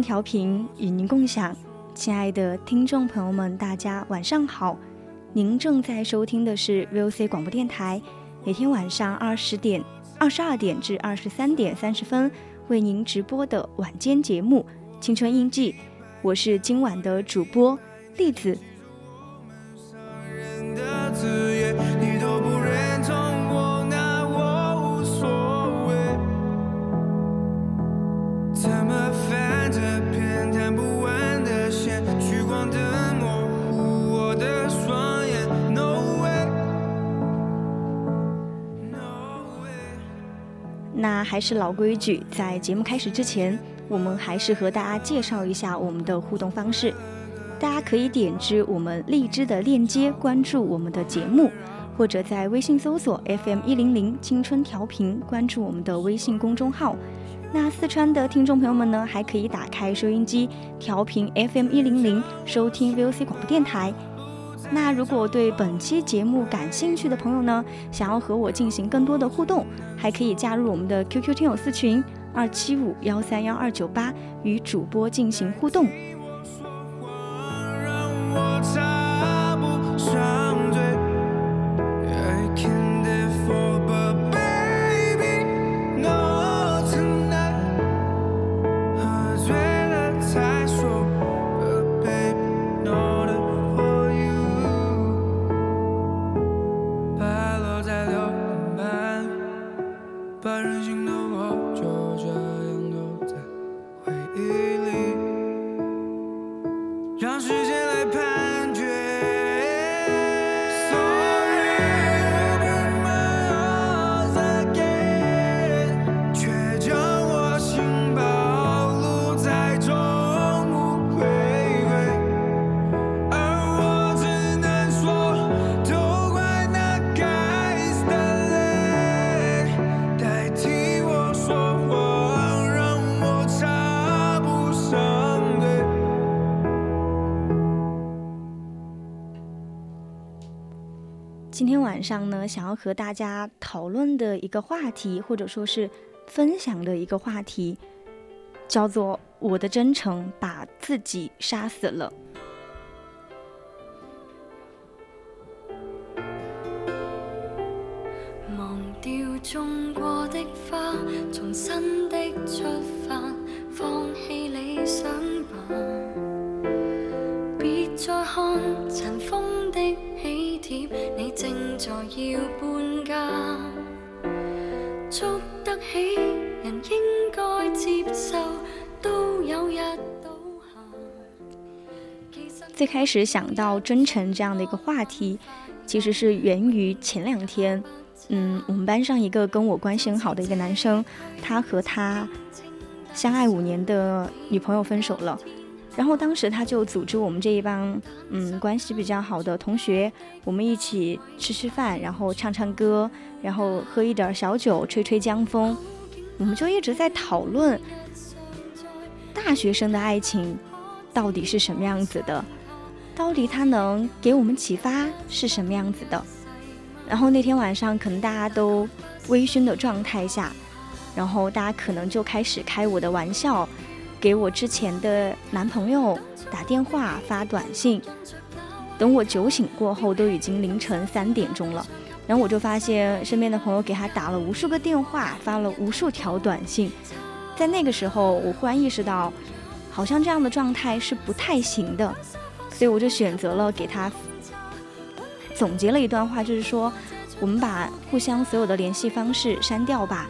调频与您共享，亲爱的听众朋友们，大家晚上好。您正在收听的是 VOC 广播电台，每天晚上二十点、二十二点至二十三点三十分为您直播的晚间节目《青春印记》，我是今晚的主播栗子。那还是老规矩，在节目开始之前，我们还是和大家介绍一下我们的互动方式。大家可以点击我们荔枝的链接关注我们的节目，或者在微信搜索 FM 一零零青春调频关注我们的微信公众号。那四川的听众朋友们呢，还可以打开收音机调频 FM 一零零收听 VOC 广播电台。那如果对本期节目感兴趣的朋友呢，想要和我进行更多的互动，还可以加入我们的 QQ 听友四群二七五幺三幺二九八，与主播进行互动。上呢，想要和大家讨论的一个话题，或者说是分享的一个话题，叫做“我的真诚把自己杀死了”。忘掉种过的花，重新的出发，放弃理想吧，别再看尘封的你正。在要搬家，捉得起人应该接受，都有日倒下。最开始想到真诚这样的一个话题，其实是源于前两天嗯，我们班上一个跟我关系很好的一个男生，他和他相爱五年的女朋友分手了。然后当时他就组织我们这一帮嗯关系比较好的同学，我们一起吃吃饭，然后唱唱歌，然后喝一点小酒，吹吹江风。我们就一直在讨论大学生的爱情到底是什么样子的，到底他能给我们启发是什么样子的。然后那天晚上可能大家都微醺的状态下，然后大家可能就开始开我的玩笑。给我之前的男朋友打电话发短信，等我酒醒过后，都已经凌晨三点钟了。然后我就发现身边的朋友给他打了无数个电话，发了无数条短信。在那个时候，我忽然意识到，好像这样的状态是不太行的，所以我就选择了给他总结了一段话，就是说，我们把互相所有的联系方式删掉吧，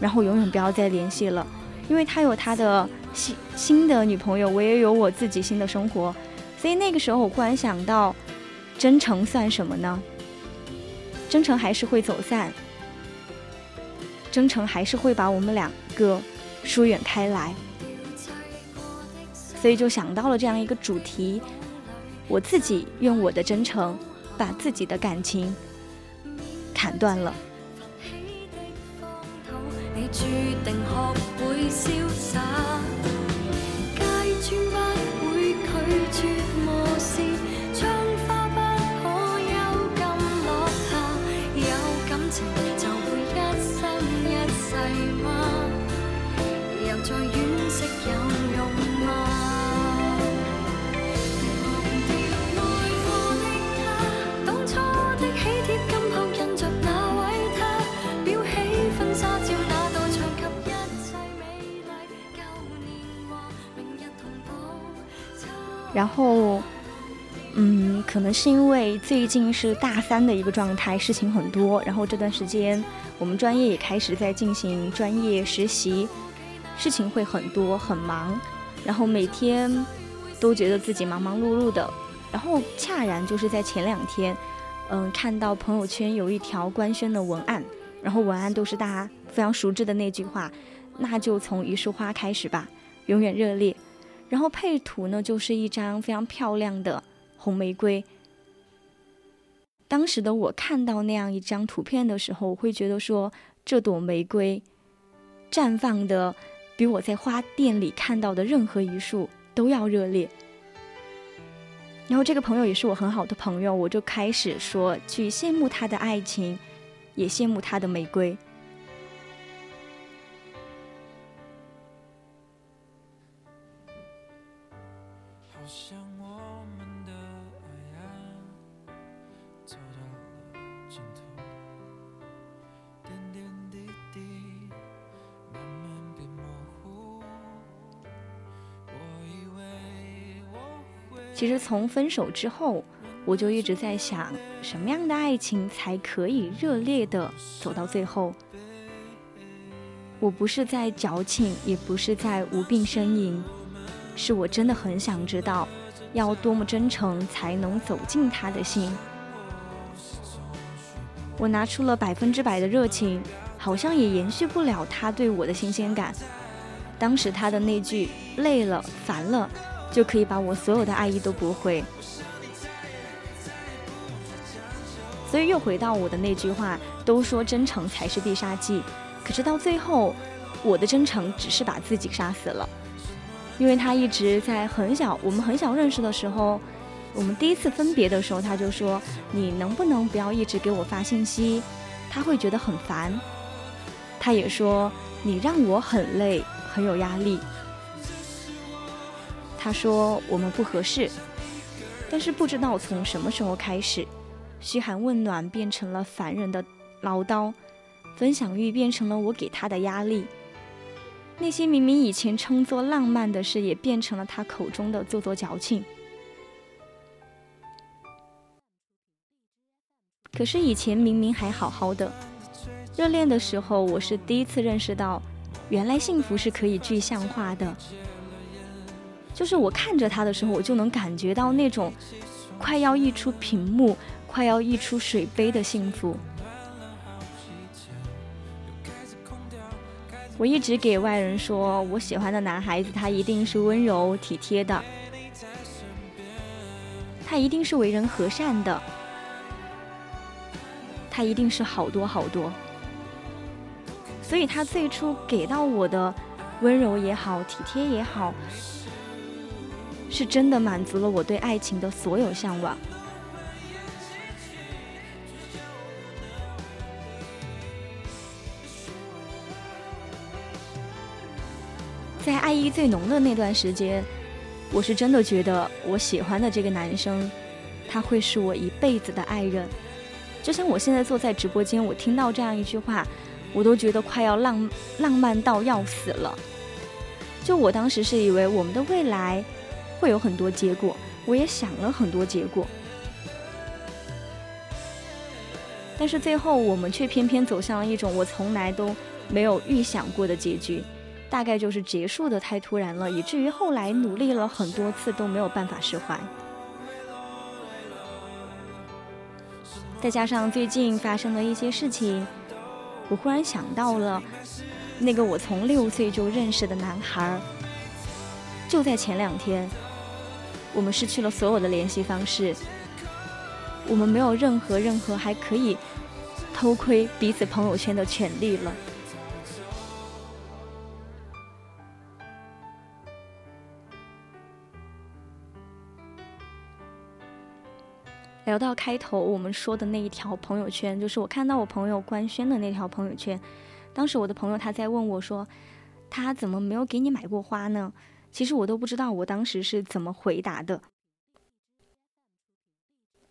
然后永远不要再联系了。因为他有他的新新的女朋友，我也有我自己新的生活，所以那个时候我忽然想到，真诚算什么呢？真诚还是会走散，真诚还是会把我们两个疏远开来，所以就想到了这样一个主题，我自己用我的真诚把自己的感情砍断了。注定学会潇洒，街砖不会拒绝磨蚀，然后，嗯，可能是因为最近是大三的一个状态，事情很多。然后这段时间，我们专业也开始在进行专业实习，事情会很多，很忙。然后每天都觉得自己忙忙碌碌的。然后恰然就是在前两天，嗯，看到朋友圈有一条官宣的文案，然后文案都是大家非常熟知的那句话：“那就从一束花开始吧，永远热烈。”然后配图呢，就是一张非常漂亮的红玫瑰。当时的我看到那样一张图片的时候，我会觉得说，这朵玫瑰绽放的比我在花店里看到的任何一束都要热烈。然后这个朋友也是我很好的朋友，我就开始说去羡慕他的爱情，也羡慕他的玫瑰。其实从分手之后，我就一直在想，什么样的爱情才可以热烈的走到最后？我不是在矫情，也不是在无病呻吟，是我真的很想知道，要多么真诚才能走进他的心。我拿出了百分之百的热情，好像也延续不了他对我的新鲜感。当时他的那句“累了，烦了”。就可以把我所有的爱意都驳回，所以又回到我的那句话：都说真诚才是必杀技，可是到最后，我的真诚只是把自己杀死了。因为他一直在很小，我们很小认识的时候，我们第一次分别的时候，他就说：“你能不能不要一直给我发信息？”他会觉得很烦。他也说：“你让我很累，很有压力。”他说我们不合适，但是不知道从什么时候开始，嘘寒问暖变成了烦人的唠叨，分享欲变成了我给他的压力，那些明明以前称作浪漫的事，也变成了他口中的做作矫情。可是以前明明还好好的，热恋的时候，我是第一次认识到，原来幸福是可以具象化的。就是我看着他的时候，我就能感觉到那种快要溢出屏幕，快要溢出水杯的幸福。我一直给外人说我喜欢的男孩子，他一定是温柔体贴的，他一定是为人和善的。他一定是好多好多，所以他最初给到我的温柔也好，体贴也好。是真的满足了我对爱情的所有向往。在爱意最浓的那段时间，我是真的觉得我喜欢的这个男生，他会是我一辈子的爱人。就像我现在坐在直播间，我听到这样一句话，我都觉得快要浪浪漫到要死了。就我当时是以为我们的未来会有很多结果，我也想了很多结果，但是最后我们却偏偏走向了一种我从来都没有预想过的结局。大概就是结束的太突然了，以至于后来努力了很多次都没有办法释怀。再加上最近发生的一些事情，我忽然想到了那个我从六岁就认识的男孩。就在前两天，我们失去了所有的联系方式，我们没有任何任何还可以偷窥彼此朋友圈的权利了。聊到开头我们说的那一条朋友圈，就是我看到我朋友官宣的那条朋友圈。当时我的朋友他在问我说：“他怎么没有给你买过花呢？”其实我都不知道我当时是怎么回答的。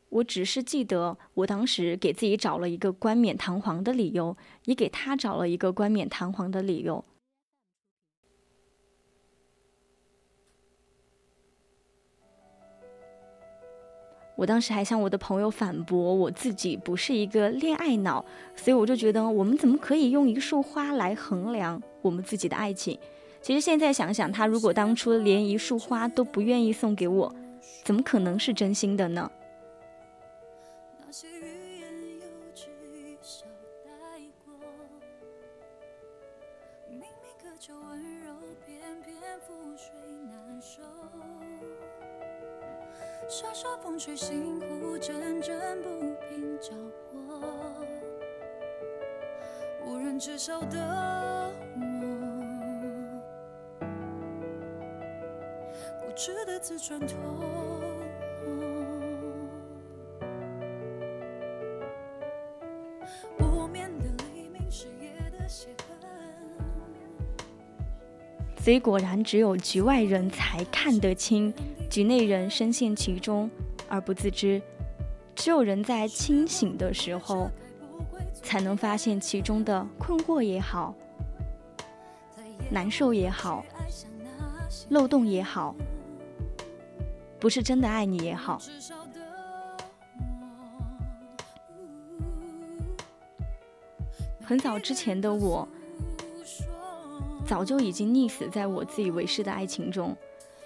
我只是记得我当时给自己找了一个冠冕堂皇的理由，也给他找了一个冠冕堂皇的理由。我当时还向我的朋友反驳，我自己不是一个恋爱脑，所以我就觉得我们怎么可以用一束花来衡量我们自己的爱情？其实现在想想，他如果当初连一束花都不愿意送给我，怎么可能是真心的呢？沙沙风吹，心湖阵阵不平交火。无人知晓的固执的自转脱落。不眠的黎明，是夜的血痕。所以果然，只有局外人才看得清。局内人深陷其中而不自知，只有人在清醒的时候，才能发现其中的困惑也好，难受也好，漏洞也好，不是真的爱你也好。很早之前的我，早就已经溺死在我自以为是的爱情中。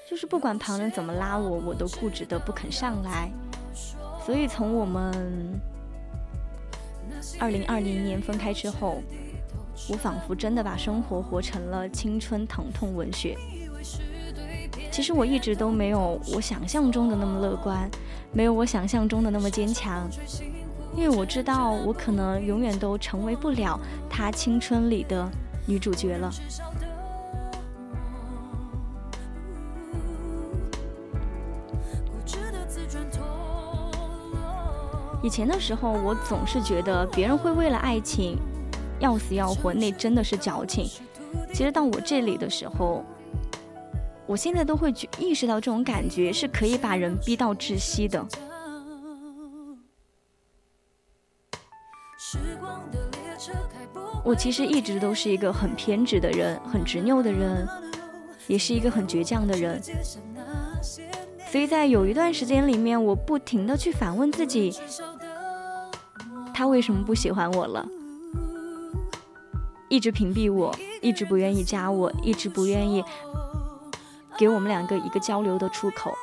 就是不管旁人怎么拉我，我都固执的不肯上来。所以从我们二零二零年分开之后，我仿佛真的把生活活成了青春疼痛文学。其实我一直都没有我想象中的那么乐观，没有我想象中的那么坚强，因为我知道我可能永远都成为不了他青春里的女主角了。以前的时候，我总是觉得别人会为了爱情要死要活，那真的是矫情。其实到我这里的时候，我现在都会觉意识到这种感觉是可以把人逼到窒息的。我其实一直都是一个很偏执的人，很执拗的人，也是一个很倔强的人。所以在有一段时间里面，我不停的去反问自己，他为什么不喜欢我了？一直屏蔽我，一直不愿意加我，一直不愿意给我们两个一个交流的出口。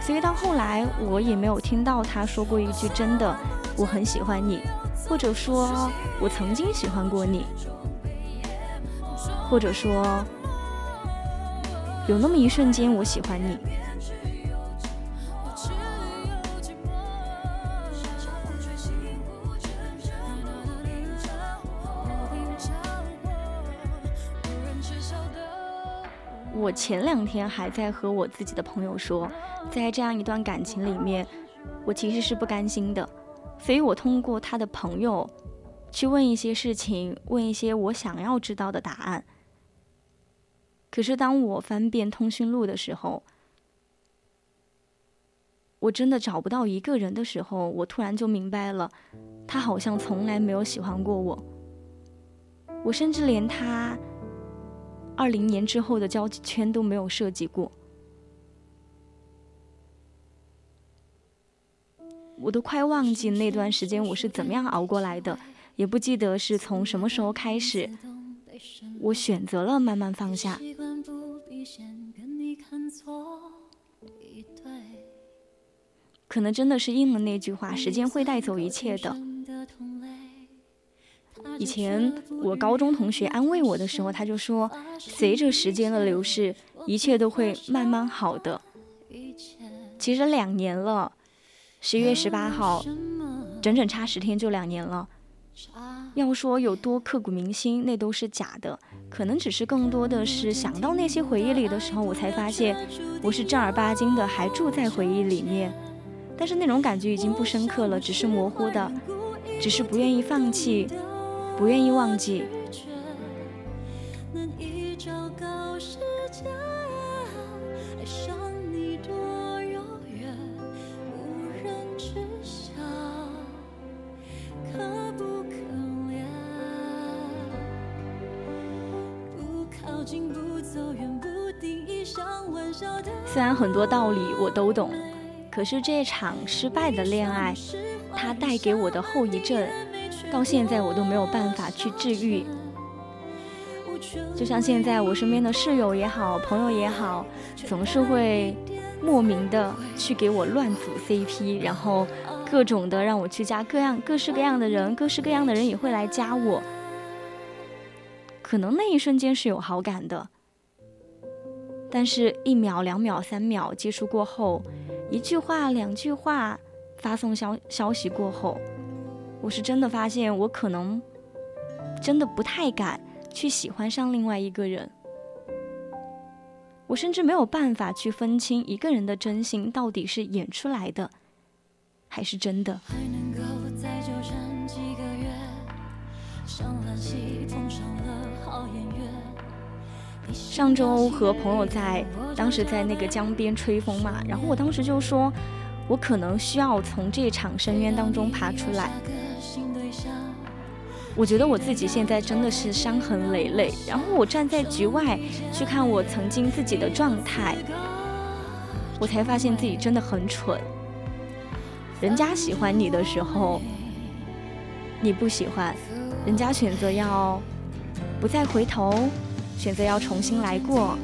所以到后来，我也没有听到他说过一句真的我很喜欢你，或者说我曾经喜欢过你。或者说有那么一瞬间我喜欢你。我前两天还在和我自己的朋友说，在这样一段感情里面，我其实是不甘心的，所以我通过他的朋友去问一些事情，问一些我想要知道的答案。可是当我翻遍通讯录的时候，我真的找不到一个人的时候，我突然就明白了，他好像从来没有喜欢过我。我甚至连他。二零年之后的交际圈都没有设计过，我都快忘记那段时间我是怎么样熬过来的，也不记得是从什么时候开始，我选择了慢慢放下。可能真的是应了那句话：时间会带走一切的。以前我高中同学安慰我的时候，他就说：“随着时间的流逝，一切都会慢慢好的。”其实两年了，十一月十八号，整整差十天就两年了。要说有多刻骨铭心，那都是假的，可能只是更多的是想到那些回忆里的时候，我才发现我是正儿八经的还住在回忆里面，但是那种感觉已经不深刻了，只是模糊的，只是不愿意放弃。不愿意忘记。虽然很多道理我都懂，可是这场失败的恋爱，它带给我的后遗症。到现在我都没有办法去治愈，就像现在我身边的室友也好，朋友也好，总是会莫名的去给我乱组 CP，然后各种的让我去加各样各式各样的人，各式各样的人也会来加我。可能那一瞬间是有好感的，但是一秒、两秒、三秒接触过后，一句话、两句话发送消消息过后。我是真的发现，我可能真的不太敢去喜欢上另外一个人。我甚至没有办法去分清一个人的真心到底是演出来的，还是真的。上周和朋友在，当时在那个江边吹风嘛，然后我当时就说，我可能需要从这场深渊当中爬出来。我觉得我自己现在真的是伤痕累累，然后我站在局外去看我曾经自己的状态，我才发现自己真的很蠢。人家喜欢你的时候，你不喜欢；人家选择要不再回头，选择要重新来过，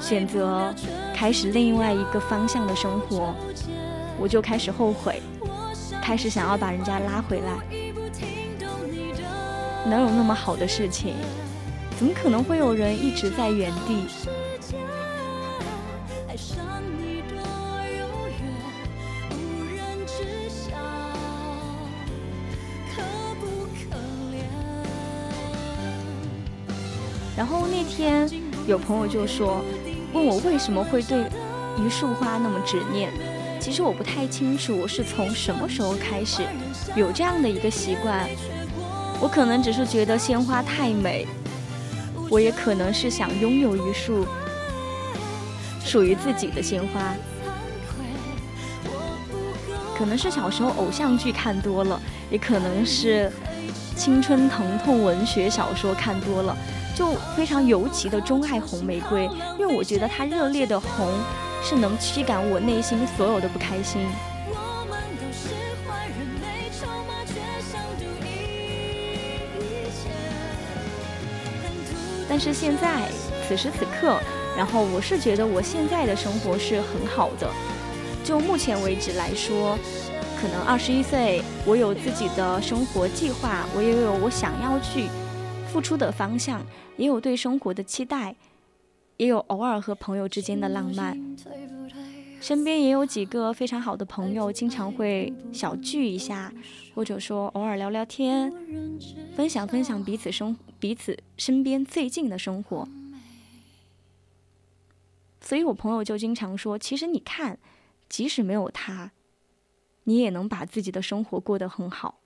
选择开始另外一个方向的生活，我就开始后悔，开始想要把人家拉回来。能有那么好的事情？怎么可能会有人一直在原地？然后那天有朋友就说，问我为什么会对一束花那么执念？其实我不太清楚，我是从什么时候开始有这样的一个习惯。我可能只是觉得鲜花太美，我也可能是想拥有一束属于自己的鲜花。可能是小时候偶像剧看多了，也可能是青春疼痛文学小说看多了，就非常尤其的钟爱红玫瑰，因为我觉得它热烈的红是能驱赶我内心所有的不开心。但是现在，此时此刻，然后我是觉得我现在的生活是很好的。就目前为止来说，可能二十一岁，我有自己的生活计划，我也有我想要去付出的方向，也有对生活的期待，也有偶尔和朋友之间的浪漫。身边也有几个非常好的朋友，经常会小聚一下，或者说偶尔聊聊天，分享分享彼此生彼此身边最近的生活。所以我朋友就经常说，其实你看，即使没有他，你也能把自己的生活过得很好。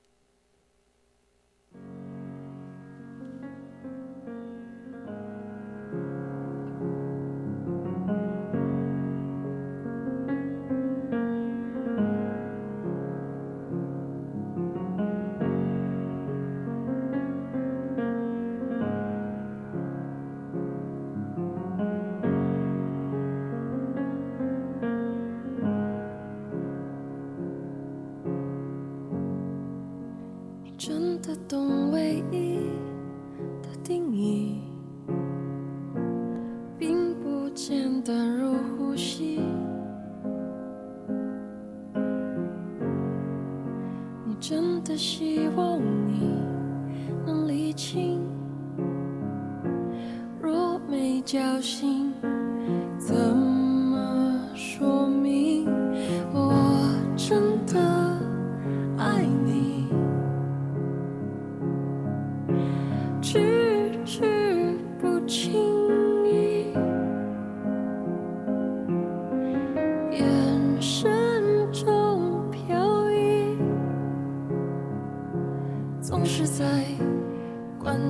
懂唯一的定义，并不简单如呼吸。你真的希望你能理清，若没侥幸。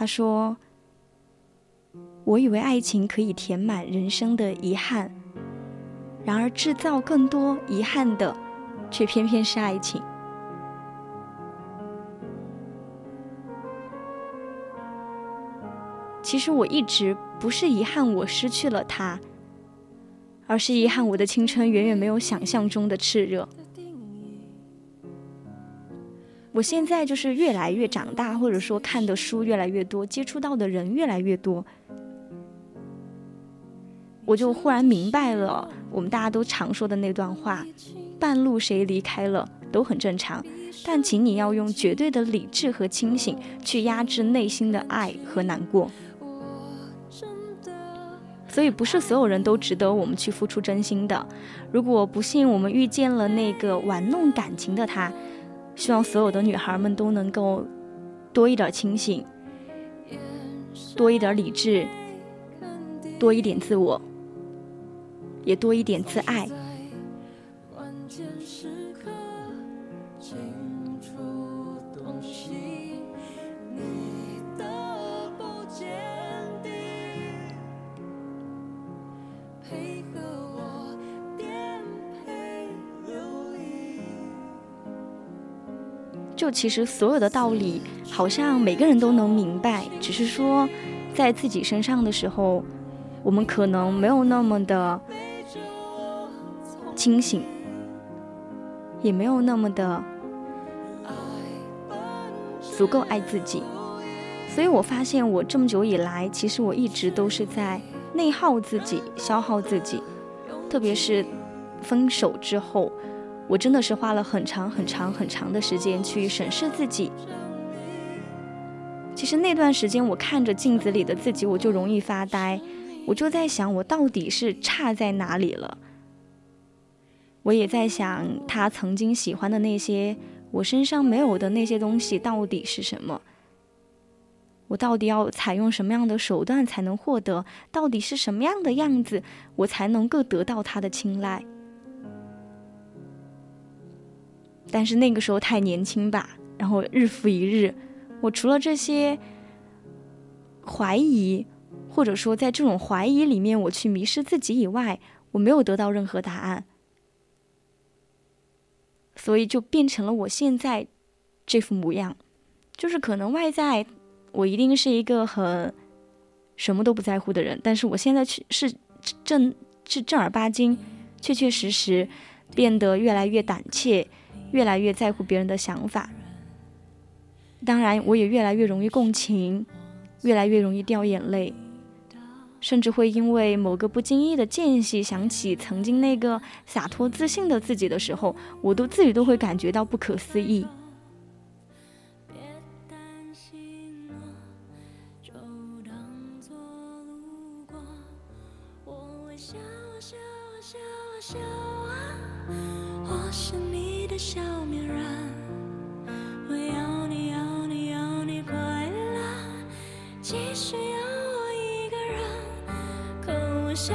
他说：“我以为爱情可以填满人生的遗憾，然而制造更多遗憾的，却偏偏是爱情。”其实我一直不是遗憾我失去了他，而是遗憾我的青春远远没有想象中的炽热。我现在就是越来越长大，或者说看的书越来越多，接触到的人越来越多，我就忽然明白了我们大家都常说的那段话：半路谁离开了都很正常，但请你要用绝对的理智和清醒去压制内心的爱和难过。所以不是所有人都值得我们去付出真心的。如果不幸我们遇见了那个玩弄感情的他。希望所有的女孩们都能够多一点清醒，多一点理智，多一点自我，也多一点自爱。就其实所有的道理，好像每个人都能明白，只是说，在自己身上的时候，我们可能没有那么的清醒，也没有那么的足够爱自己。所以我发现，我这么久以来，其实我一直都是在内耗自己、消耗自己，特别是分手之后。我真的是花了很长很长很长的时间去审视自己。其实那段时间，我看着镜子里的自己，我就容易发呆。我就在想，我到底是差在哪里了？我也在想，他曾经喜欢的那些我身上没有的那些东西到底是什么？我到底要采用什么样的手段才能获得？到底是什么样的样子，我才能够得到他的青睐？但是那个时候太年轻吧，然后日复一日，我除了这些怀疑，或者说在这种怀疑里面我去迷失自己以外，我没有得到任何答案，所以就变成了我现在这副模样，就是可能外在我一定是一个很什么都不在乎的人，但是我现在去是正是正儿八经、确确实实变得越来越胆怯，越来越在乎别人的想法。当然，我也越来越容易共情，越来越容易掉眼泪，甚至会因为某个不经意的间隙想起曾经那个洒脱自信的自己的时候，我都自己都会感觉到不可思议。你的小面人。我要你要你要你快乐，即使要我一个人。可我笑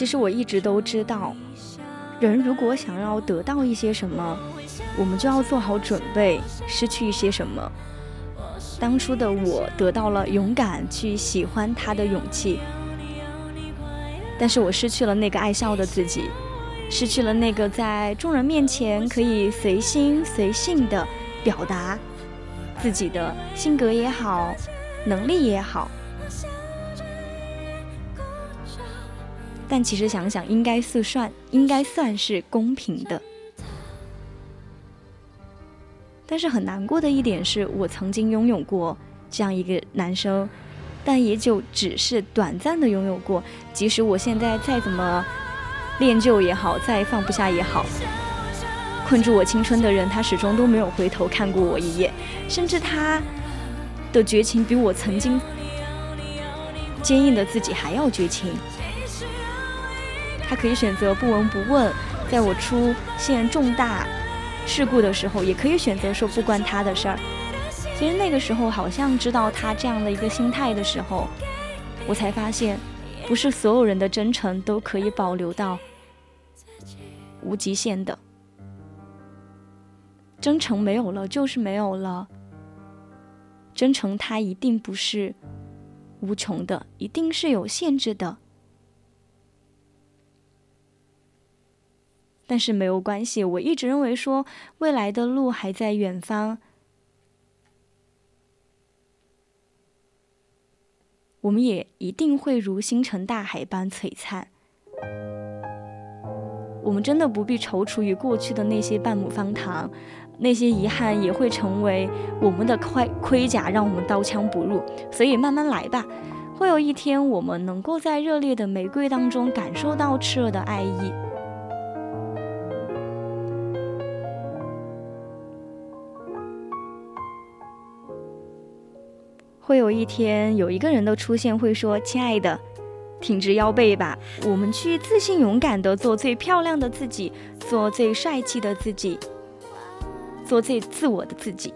其实我一直都知道，人如果想要得到一些什么，我们就要做好准备，失去一些什么。当初的我得到了勇敢去喜欢他的勇气，但是我失去了那个爱笑的自己，失去了那个在众人面前可以随心随性的表达自己的性格也好，能力也好。但其实想想，应该是算应该算是公平的。但是很难过的一点是我曾经拥有过这样一个男生，但也就只是短暂的拥有过。即使我现在再怎么恋旧也好，再放不下也好，困住我青春的人，他始终都没有回头看过我一眼，甚至他的绝情比我曾经坚硬的自己还要绝情。他可以选择不闻不问，在我出现重大。事故的时候，也可以选择说不关他的事儿。其实那个时候，好像知道他这样的一个心态的时候，我才发现，不是所有人的真诚都可以保留到无极限的。真诚没有了，就是没有了。真诚它一定不是无穷的，一定是有限制的。但是没有关系，我一直认为说未来的路还在远方，我们也一定会如星辰大海般璀璨。我们真的不必踌躇于过去的那些半亩方塘，那些遗憾也会成为我们的盔盔甲，让我们刀枪不入。所以慢慢来吧，会有一天我们能够在热烈的玫瑰当中感受到炽热的爱意。会有一天，有一个人的出现，会说：“亲爱的，挺直腰背吧，我们去自信勇敢的做最漂亮的自己，做最帅气的自己，做最自我的自己。”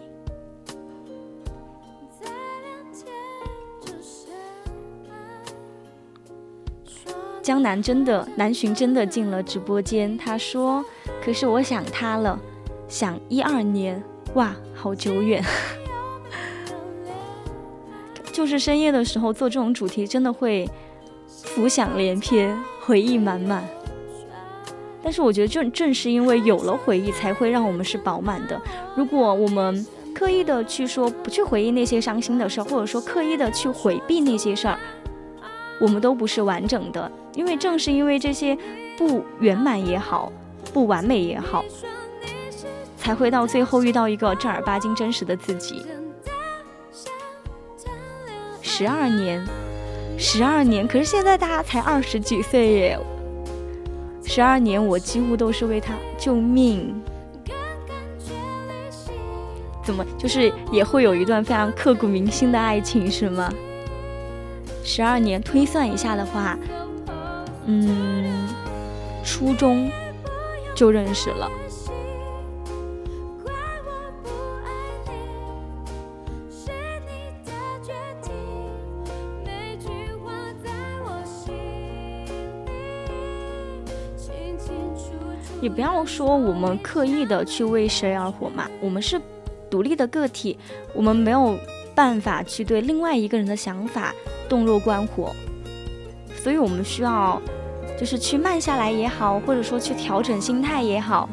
江南真的，南浔真的进了直播间。他说：“可是我想他了，想一二年，哇，好久远。” 就是深夜的时候做这种主题，真的会浮想联翩，回忆满满。但是我觉得正正是因为有了回忆，才会让我们是饱满的。如果我们刻意的去说不去回忆那些伤心的事儿，或者说刻意的去回避那些事儿，我们都不是完整的。因为正是因为这些不圆满也好，不完美也好，才会到最后遇到一个正儿八经真实的自己。十二年，十二年，可是现在大家才二十几岁耶！十二年，我几乎都是为他救命，怎么就是也会有一段非常刻骨铭心的爱情，是吗？十二年推算一下的话，嗯，初中就认识了。也不要说我们刻意的去为谁而活嘛，我们是独立的个体，我们没有办法去对另外一个人的想法洞若观火，所以我们需要就是去慢下来也好，或者说去调整心态也好，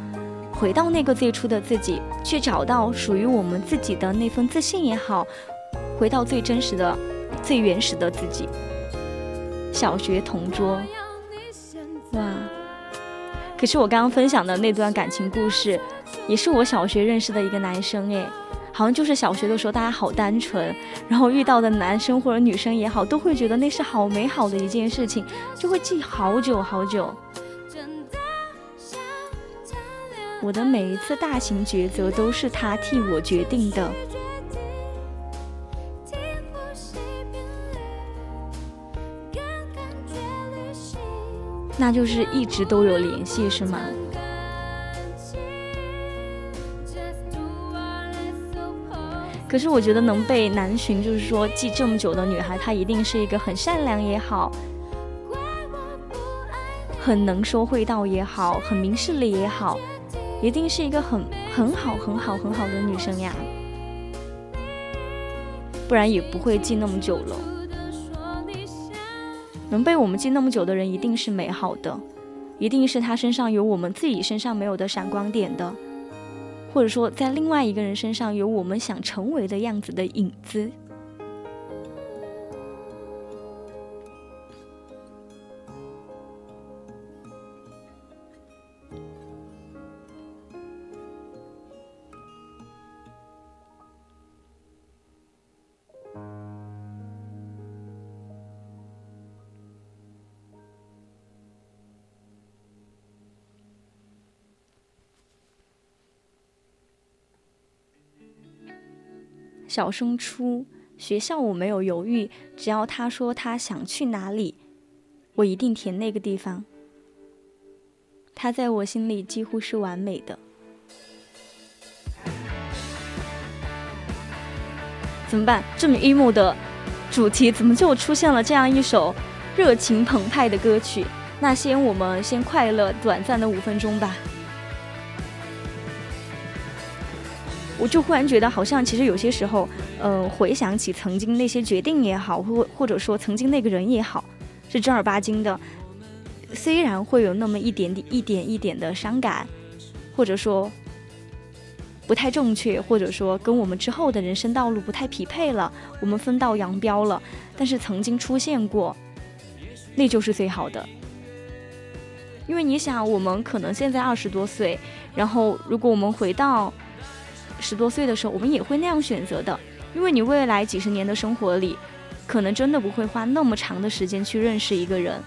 回到那个最初的自己，去找到属于我们自己的那份自信也好，回到最真实的、最原始的自己。小学同桌，可是我刚刚分享的那段感情故事，也是我小学认识的一个男生哎，好像就是小学的时候大家好单纯，然后遇到的男生或者女生也好，都会觉得那是好美好的一件事情，就会记好久好久。我的每一次大型抉择都是他替我决定的。那就是一直都有联系，是吗？可是我觉得能被南巡，就是说记这么久的女孩，她一定是一个很善良也好，很能说会道也好，很明事理也好，一定是一个很很好很好很好的女生呀，不然也不会记那么久了。能被我们记那么久的人，一定是美好的，一定是他身上有我们自己身上没有的闪光点的，或者说在另外一个人身上有我们想成为的样子的影子。小升初，学校我没有犹豫，只要他说他想去哪里，我一定填那个地方。他在我心里几乎是完美的。怎么办？这么 emo 的主题，怎么就出现了这样一首热情澎湃的歌曲？那先我们先快乐短暂的五分钟吧。我就忽然觉得，好像其实有些时候，呃，回想起曾经那些决定也好，或或者说曾经那个人也好，是正儿八经的，虽然会有那么一点点、一点一点的伤感，或者说不太正确，或者说跟我们之后的人生道路不太匹配了，我们分道扬镳了，但是曾经出现过，那就是最好的。因为你想，我们可能现在二十多岁，然后如果我们回到。十多岁的时候，我们也会那样选择的，因为你未来几十年的生活里，可能真的不会花那么长的时间去认识一个人，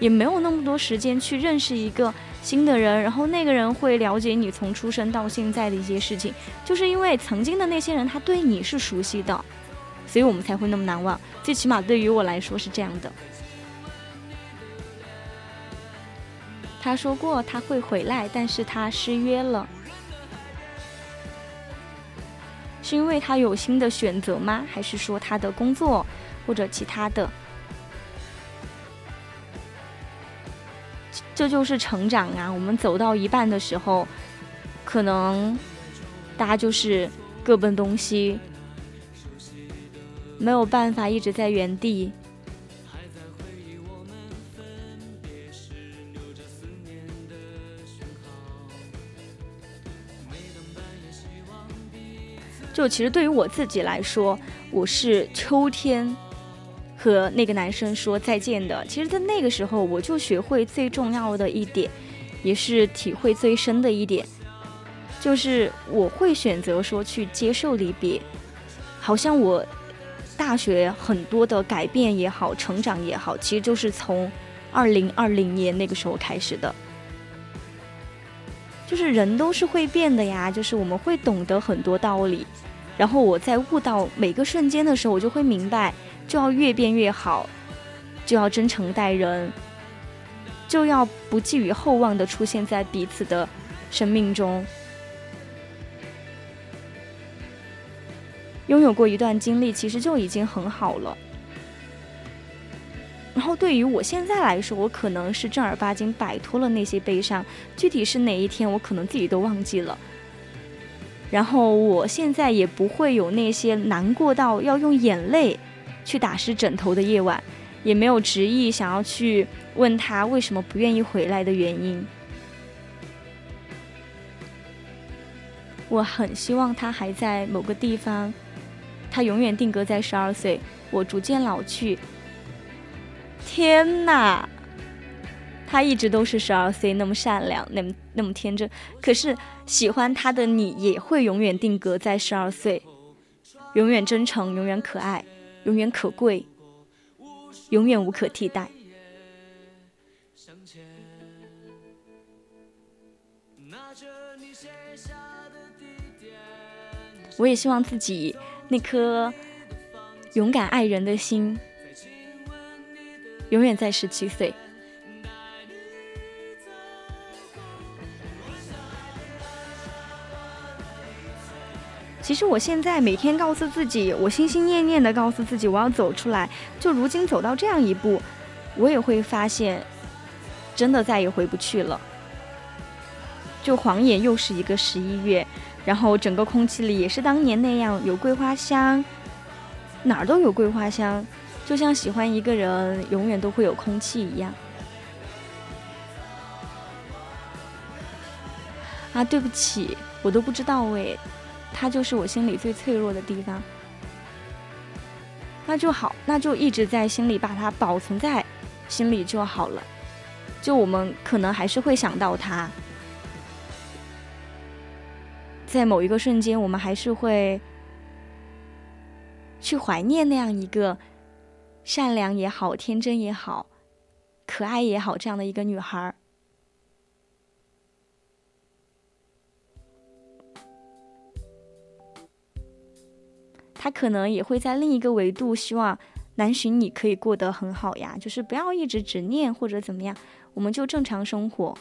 也没有那么多时间去认识一个新的人，然后那个人会了解你从出生到现在的一些事情，就是因为曾经的那些人他对你是熟悉的，所以我们才会那么难忘。最起码对于我来说是这样的。他说过他会回来，但是他失约了。是因为他有新的选择吗？还是说他的工作或者其他的？这就是成长啊！我们走到一半的时候，可能大家就是各奔东西，没有办法一直在原地。就其实对于我自己来说，我是秋天和那个男生说再见的。其实，在那个时候，我就学会最重要的一点，也是体会最深的一点，就是我会选择说去接受离别。好像我大学很多的改变也好，成长也好，其实就是从二零二零年那个时候开始的。就是人都是会变的呀，就是我们会懂得很多道理。然后我在悟到每个瞬间的时候，我就会明白，就要越变越好，就要真诚待人，就要不寄予厚望的出现在彼此的生命中。拥有过一段经历，其实就已经很好了。然后对于我现在来说，我可能是正儿八经摆脱了那些悲伤，具体是哪一天，我可能自己都忘记了。然后我现在也不会有那些难过到要用眼泪去打湿枕头的夜晚，也没有执意想要去问他为什么不愿意回来的原因。我很希望他还在某个地方，他永远定格在十二岁，我逐渐老去。天哪！他一直都是十二岁，那么善良，那么那么天真。可是喜欢他的你也会永远定格在十二岁，永远真诚，永远可爱，永远可贵，永远无可替代。我也希望自己那颗勇敢爱人的心。永远在十七岁。其实我现在每天告诉自己，我心心念念的告诉自己，我要走出来。就如今走到这样一步，我也会发现，真的再也回不去了。就晃眼又是一个十一月，然后整个空气里也是当年那样有桂花香，哪儿都有桂花香。就像喜欢一个人，永远都会有空气一样。啊，对不起，我都不知道喂，他就是我心里最脆弱的地方。那就好，那就一直在心里把它保存在心里就好了。就我们可能还是会想到他，在某一个瞬间，我们还是会去怀念那样一个。善良也好，天真也好，可爱也好，这样的一个女孩儿，他可能也会在另一个维度，希望南浔你可以过得很好呀，就是不要一直执念或者怎么样，我们就正常生活。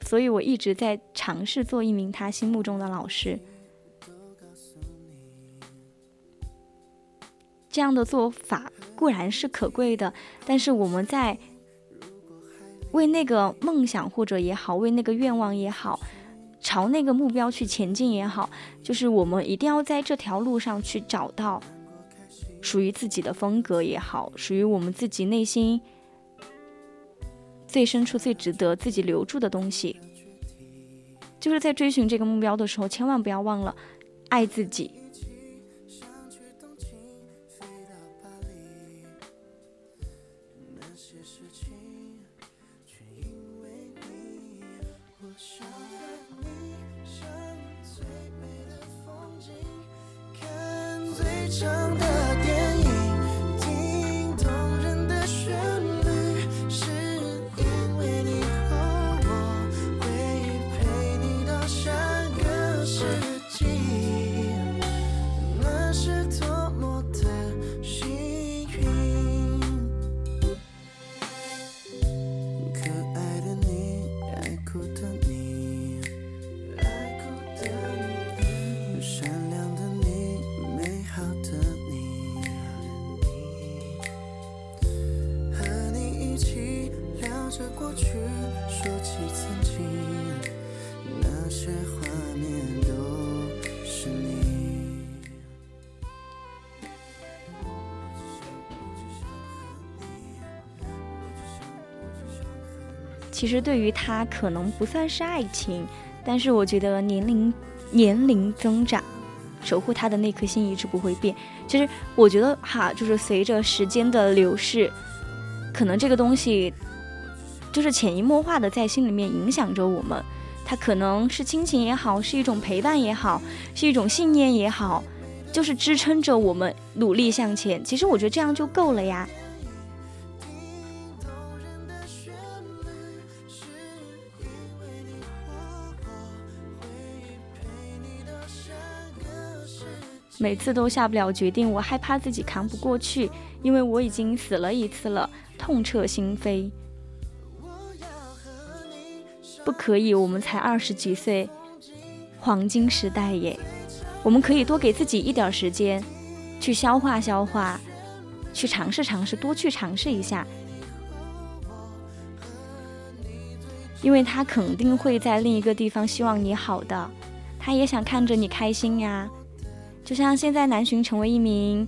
所以我一直在尝试做一名他心目中的老师。这样的做法固然是可贵的，但是我们在为那个梦想或者也好，为那个愿望也好，朝那个目标去前进也好，就是我们一定要在这条路上去找到属于自己的风格也好，属于我们自己内心最深处最值得自己留住的东西。就是在追寻这个目标的时候，千万不要忘了爱自己。其实对于他可能不算是爱情，但是我觉得年龄年龄增长，守护他的那颗心一直不会变。其实我觉得哈，就是随着时间的流逝，可能这个东西就是潜移默化的在心里面影响着我们。他可能是亲情也好，是一种陪伴也好，是一种信念也好，就是支撑着我们努力向前。其实我觉得这样就够了呀。每次都下不了决定，我害怕自己扛不过去，因为我已经死了一次了，痛彻心扉。不可以，我们才二十几岁，黄金时代耶，我们可以多给自己一点时间，去消化消化，去尝试尝试，多去尝试一下，因为他肯定会在另一个地方希望你好的，他也想看着你开心呀。就像现在南浔成为一名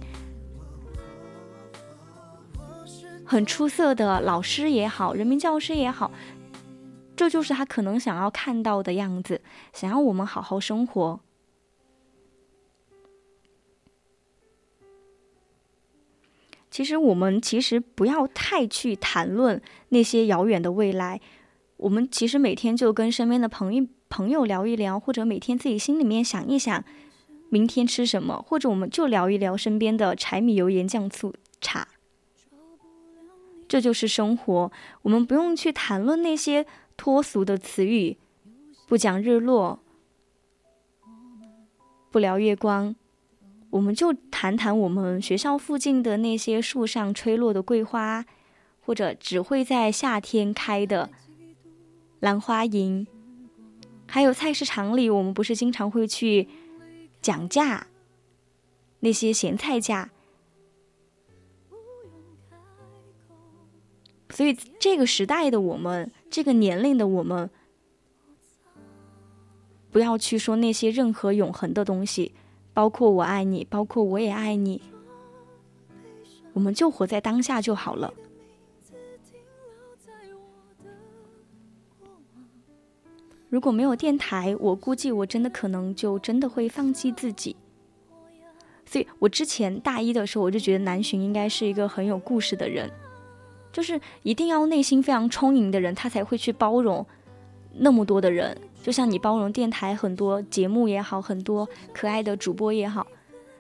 很出色的老师也好，人民教师也好。这就是他可能想要看到的样子，想要我们好好生活。其实我们其实不要太去谈论那些遥远的未来，我们其实每天就跟身边的朋友朋友聊一聊，或者每天自己心里面想一想，明天吃什么，或者我们就聊一聊身边的柴米油盐酱醋茶。这就是生活，我们不用去谈论那些。脱俗的词语，不讲日落，不聊月光，我们就谈谈我们学校附近的那些树上吹落的桂花，或者只会在夏天开的兰花楹，还有菜市场里，我们不是经常会去讲价，那些咸菜价。所以这个时代的我们。这个年龄的我们，不要去说那些任何永恒的东西，包括我爱你，包括我也爱你，我们就活在当下就好了。如果没有电台，我估计我真的可能就真的会放弃自己。所以我之前大一的时候，我就觉得南浔应该是一个很有故事的人。就是一定要内心非常充盈的人，他才会去包容那么多的人。就像你包容电台很多节目也好，很多可爱的主播也好，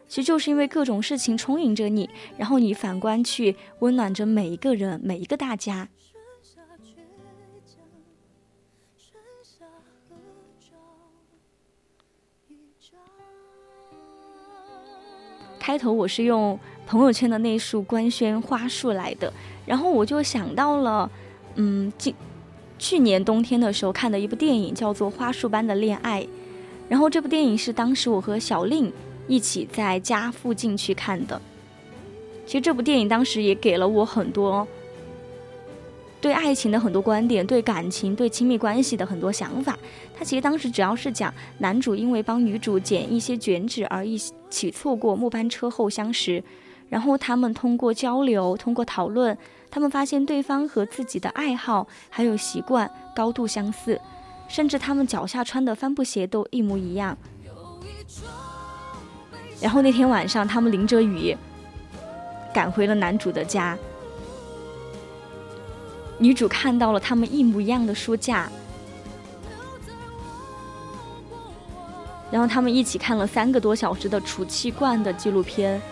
其实就是因为各种事情充盈着你，然后你反观去温暖着每一个人，每一个大家。开头我是用朋友圈的那束官宣花束来的。然后我就想到了，嗯，今去年冬天的时候看的一部电影，叫做《花束般的恋爱》。然后这部电影是当时我和小令一起在家附近去看的。其实这部电影当时也给了我很多对爱情的很多观点，对感情、对亲密关系的很多想法。他其实当时主要是讲男主因为帮女主剪一些卷纸而一起错过末班车后相识。然后他们通过交流，通过讨论，他们发现对方和自己的爱好还有习惯高度相似，甚至他们脚下穿的帆布鞋都一模一样。然后那天晚上，他们淋着雨赶回了男主的家，女主看到了他们一模一样的书架，然后他们一起看了三个多小时的储气罐的纪录片。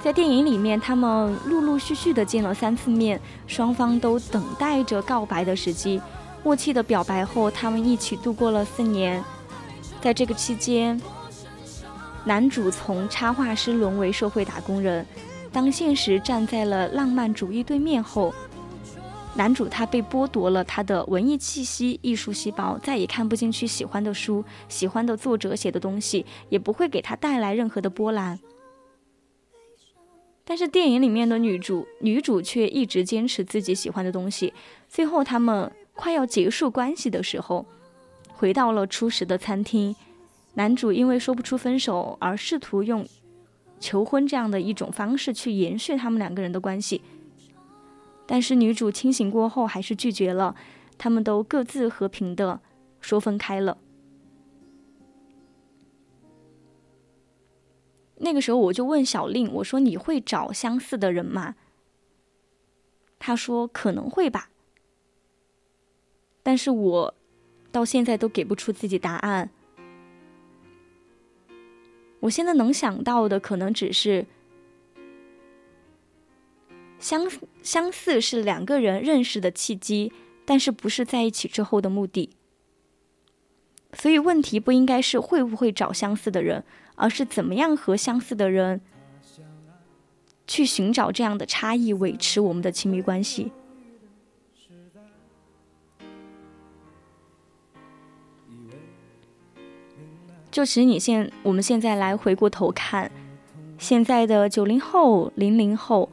在电影里面，他们陆陆续续的见了三次面，双方都等待着告白的时机。默契的表白后，他们一起度过了四年。在这个期间，男主从插画师沦为社会打工人。当现实站在了浪漫主义对面后，男主他被剥夺了他的文艺气息、艺术细胞，再也看不进去喜欢的书、喜欢的作者写的东西，也不会给他带来任何的波澜。但是电影里面的女主，女主却一直坚持自己喜欢的东西。最后他们快要结束关系的时候，回到了初识的餐厅。男主因为说不出分手，而试图用求婚这样的一种方式去延续他们两个人的关系。但是女主清醒过后还是拒绝了，他们都各自和平的说分开了。那个时候我就问小令，我说你会找相似的人吗？他说可能会吧，但是我到现在都给不出自己答案。我现在能想到的可能只是相相似是两个人认识的契机，但是不是在一起之后的目的。所以问题不应该是会不会找相似的人。而是怎么样和相似的人去寻找这样的差异，维持我们的亲密关系。就其实你现我们现在来回过头看，现在的九零后、零零后，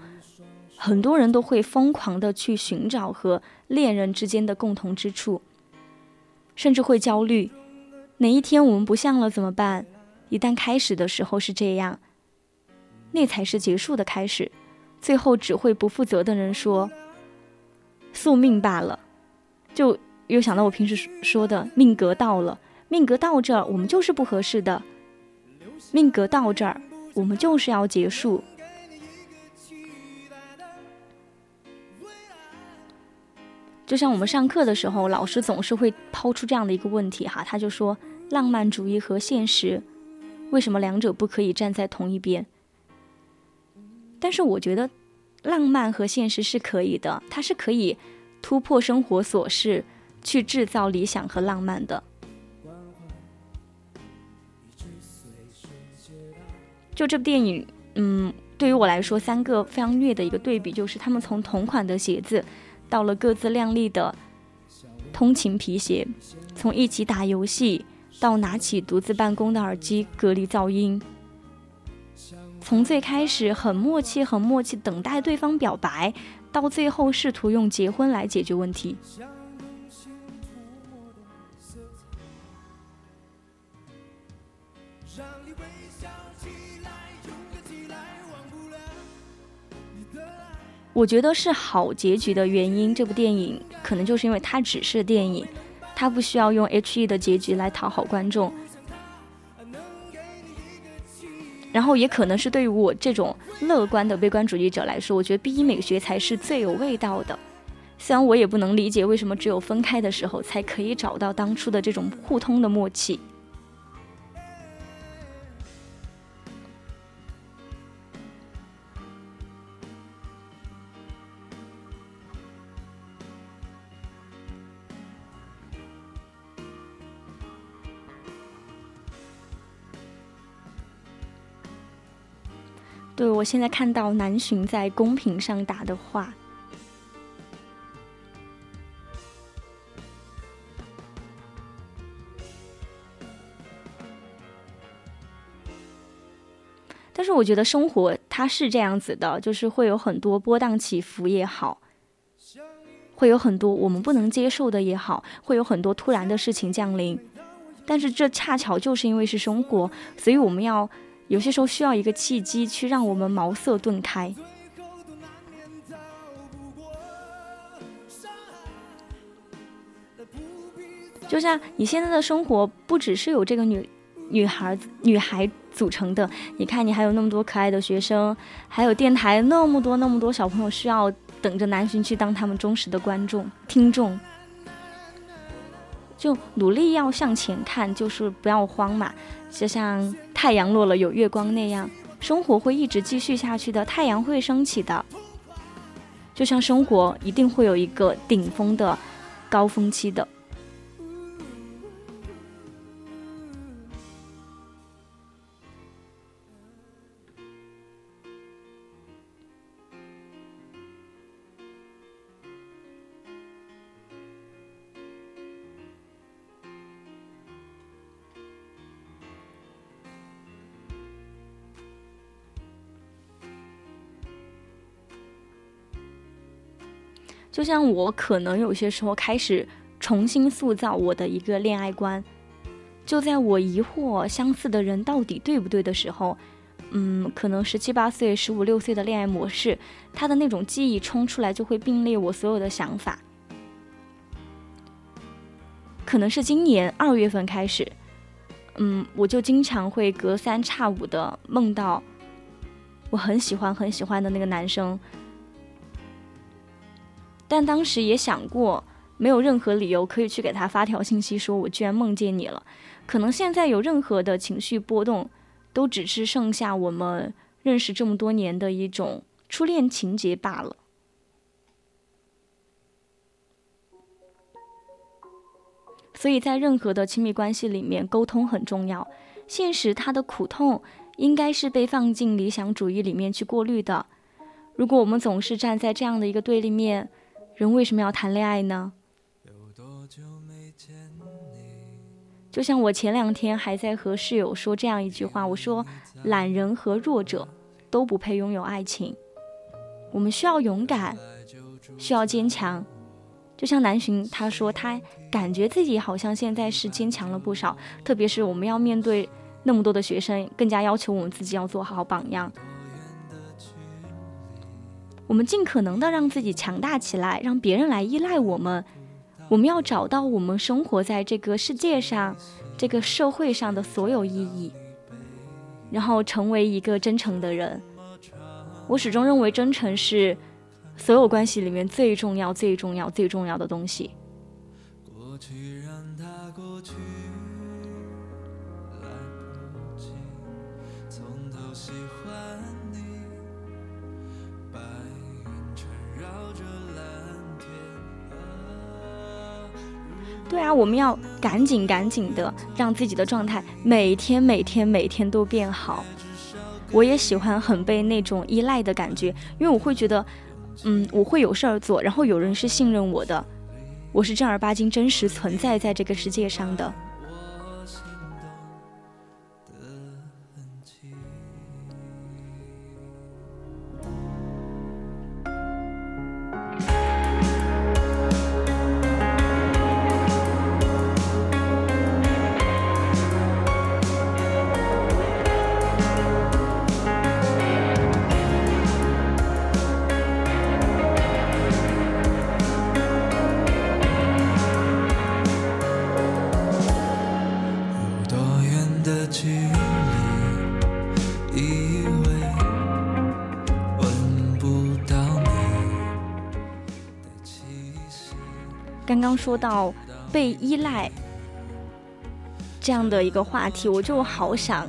很多人都会疯狂的去寻找和恋人之间的共同之处，甚至会焦虑，哪一天我们不像了怎么办？一旦开始的时候是这样，那才是结束的开始，最后只会不负责的人说宿命罢了。就又想到我平时说的命格到了。命格到这儿，我们就是不合适的；命格到这儿，我们就是要结束。就像我们上课的时候，老师总是会抛出这样的一个问题哈，他就说：浪漫主义和现实，为什么两者不可以站在同一边？但是我觉得，浪漫和现实是可以的，它是可以突破生活琐事，去制造理想和浪漫的。就这部电影，嗯，对于我来说，三个非常虐的一个对比，就是他们从同款的鞋子，到了各自靓丽的通勤皮鞋，从一起打游戏到拿起独自办公的耳机隔离噪音，从最开始很默契、很默契等待对方表白，到最后试图用结婚来解决问题。我觉得是好结局的原因，这部电影可能就是因为它只是电影，它不需要用 H E 的结局来讨好观众。然后也可能是对于我这种乐观的悲观主义者来说，我觉得 B E 美学才是最有味道的。虽然我也不能理解为什么只有分开的时候才可以找到当初的这种互通的默契。对，我现在看到南浔在公屏上打的话，但是我觉得生活它是这样子的，就是会有很多波荡起伏也好，会有很多我们不能接受的也好，会有很多突然的事情降临，但是这恰巧就是因为是生活，所以我们要。有些时候需要一个契机，去让我们茅塞顿开。就像你现在的生活，不只是有这个女女孩女孩组成的。你看，你还有那么多可爱的学生，还有电台那么多那么多小朋友，需要等着南浔去当他们忠实的观众听众。就努力要向前看，就是不要慌嘛。就像太阳落了有月光那样，生活会一直继续下去的，太阳会升起的。就像生活一定会有一个顶峰的高峰期的。就像我可能有些时候开始重新塑造我的一个恋爱观，就在我疑惑相似的人到底对不对的时候，嗯，可能十七八岁、十五六岁的恋爱模式，他的那种记忆冲出来就会并列我所有的想法。可能是今年二月份开始，嗯，我就经常会隔三差五的梦到我很喜欢很喜欢的那个男生。但当时也想过，没有任何理由可以去给他发条信息，说我居然梦见你了。可能现在有任何的情绪波动，都只是剩下我们认识这么多年的一种初恋情节罢了。所以在任何的亲密关系里面，沟通很重要。现实它的苦痛应该是被放进理想主义里面去过滤的。如果我们总是站在这样的一个对立面，人为什么要谈恋爱呢？就像我前两天还在和室友说这样一句话，我说懒人和弱者都不配拥有爱情。我们需要勇敢，需要坚强。就像南浔他说，他感觉自己好像现在是坚强了不少，特别是我们要面对那么多的学生，更加要求我们自己要做好榜样。我们尽可能的让自己强大起来，让别人来依赖我们。我们要找到我们生活在这个世界上、这个社会上的所有意义，然后成为一个真诚的人。我始终认为，真诚是所有关系里面最重要、最重要、最重要的东西。过去对啊，我们要赶紧赶紧的让自己的状态每天每天每天都变好。我也喜欢很被那种依赖的感觉，因为我会觉得，嗯，我会有事儿做，然后有人是信任我的，我是正儿八经真实存在在这个世界上的。刚说到被依赖这样的一个话题，我就好想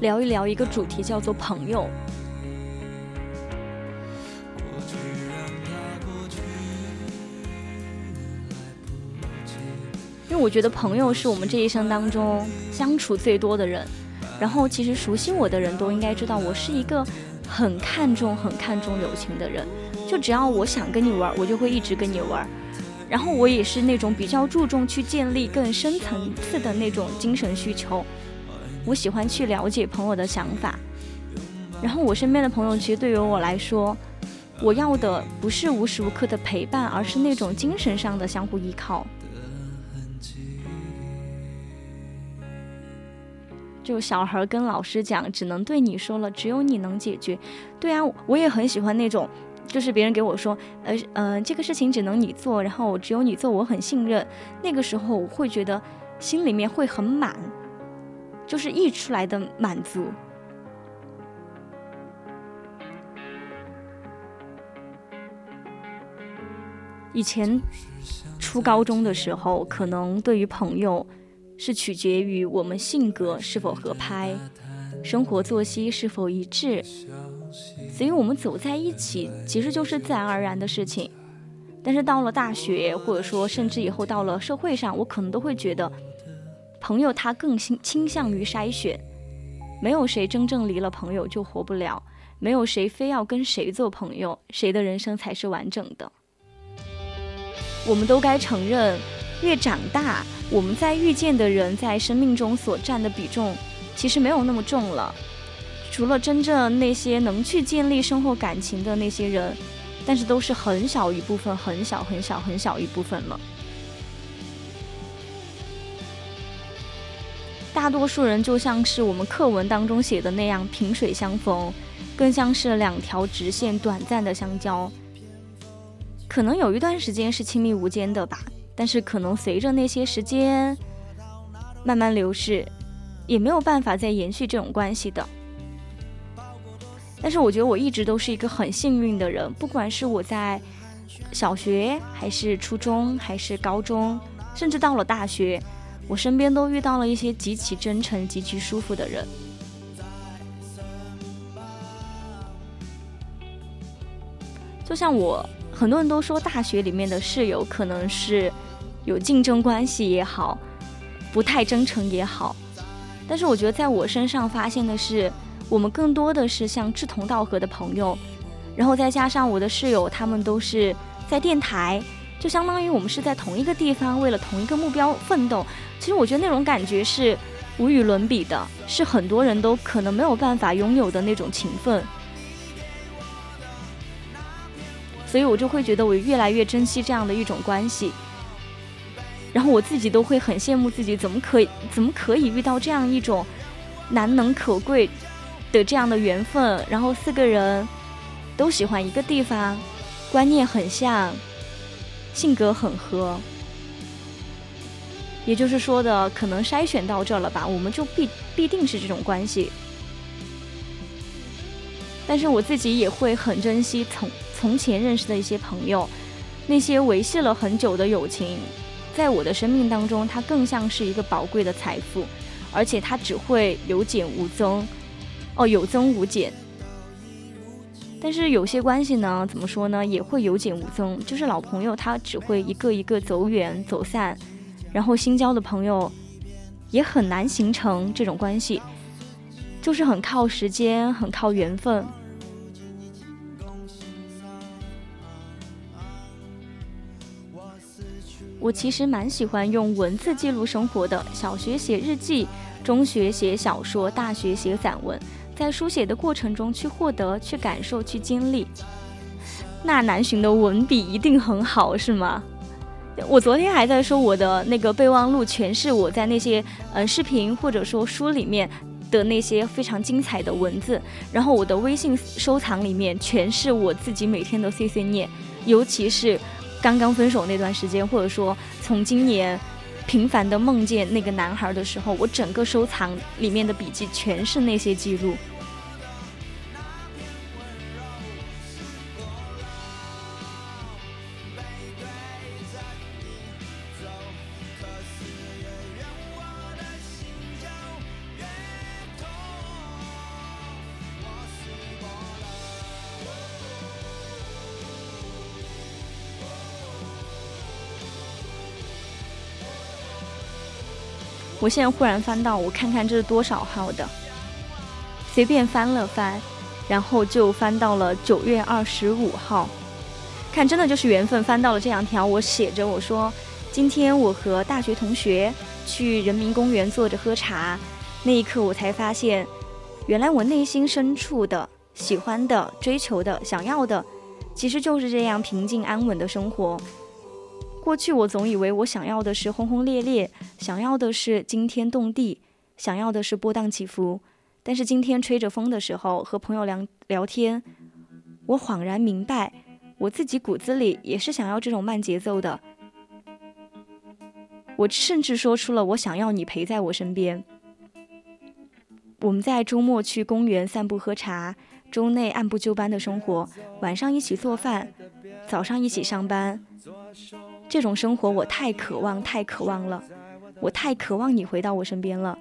聊一聊一个主题，叫做朋友。因为我觉得朋友是我们这一生当中相处最多的人，然后其实熟悉我的人都应该知道，我是一个很看重、很看重友情的人。就只要我想跟你玩，我就会一直跟你玩。然后我也是那种比较注重去建立更深层次的那种精神需求，我喜欢去了解朋友的想法。然后我身边的朋友，其实对于我来说，我要的不是无时无刻的陪伴，而是那种精神上的相互依靠。就小孩跟老师讲，只能对你说了，只有你能解决。对啊，我也很喜欢那种。就是别人给我说，呃，呃，这个事情只能你做，然后只有你做，我很信任。那个时候我会觉得心里面会很满，就是溢出来的满足。以前初高中的时候，可能对于朋友是取决于我们性格是否合拍，生活作息是否一致。所以我们走在一起，其实就是自然而然的事情。但是到了大学，或者说甚至以后到了社会上，我可能都会觉得，朋友他更倾倾向于筛选，没有谁真正离了朋友就活不了，没有谁非要跟谁做朋友，谁的人生才是完整的。我们都该承认，越长大，我们在遇见的人在生命中所占的比重，其实没有那么重了。除了真正那些能去建立深厚感情的那些人，但是都是很小一部分，很小很小很小一部分了。大多数人就像是我们课文当中写的那样萍水相逢，更像是两条直线短暂的相交。可能有一段时间是亲密无间的吧，但是可能随着那些时间慢慢流逝，也没有办法再延续这种关系的。但是我觉得我一直都是一个很幸运的人，不管是我在小学，还是初中，还是高中，甚至到了大学，我身边都遇到了一些极其真诚、极其舒服的人。就像我，很多人都说大学里面的室友可能是有竞争关系也好，不太真诚也好。但是我觉得在我身上发现的是，我们更多的是像志同道合的朋友，然后再加上我的室友，他们都是在电台，就相当于我们是在同一个地方，为了同一个目标奋斗。其实我觉得那种感觉是无与伦比的，是很多人都可能没有办法拥有的那种情分。所以我就会觉得我越来越珍惜这样的一种关系。然后我自己都会很羡慕自己，怎么可以怎么可以遇到这样一种难能可贵的这样的缘分？然后四个人都喜欢一个地方，观念很像，性格很合，也就是说的，可能筛选到这了吧，我们就必必定是这种关系。但是我自己也会很珍惜从从前认识的一些朋友，那些维系了很久的友情。在我的生命当中，它更像是一个宝贵的财富，而且它只会有减无增，哦，有增无减。但是有些关系呢，怎么说呢，也会有减无增，就是老朋友他只会一个一个走远走散，然后新交的朋友也很难形成这种关系，就是很靠时间，很靠缘分。我其实蛮喜欢用文字记录生活的。小学写日记，中学写小说，大学写散文，在书写的过程中去获得、去感受、去经历。那南浔的文笔一定很好，是吗？我昨天还在说我的那个备忘录全是我在那些呃视频或者说书里面的那些非常精彩的文字，然后我的微信收藏里面全是我自己每天的碎碎念，尤其是。刚刚分手那段时间，或者说从今年频繁的梦见那个男孩的时候，我整个收藏里面的笔记全是那些记录。我现在忽然翻到，我看看这是多少号的，随便翻了翻，然后就翻到了九月二十五号。看，真的就是缘分，翻到了这两条。我写着我说，今天我和大学同学去人民公园坐着喝茶，那一刻我才发现，原来我内心深处的喜欢的、追求的、想要的，其实就是这样平静安稳的生活。过去我总以为我想要的是轰轰烈烈，想要的是惊天动地，想要的是波荡起伏。但是今天吹着风的时候，和朋友聊聊天，我恍然明白，我自己骨子里也是想要这种慢节奏的。我甚至说出了我想要你陪在我身边。我们在周末去公园散步喝茶，周内按部就班的生活，晚上一起做饭，早上一起上班。这种生活我太渴望，太渴望了，我太渴望你回到我身边了。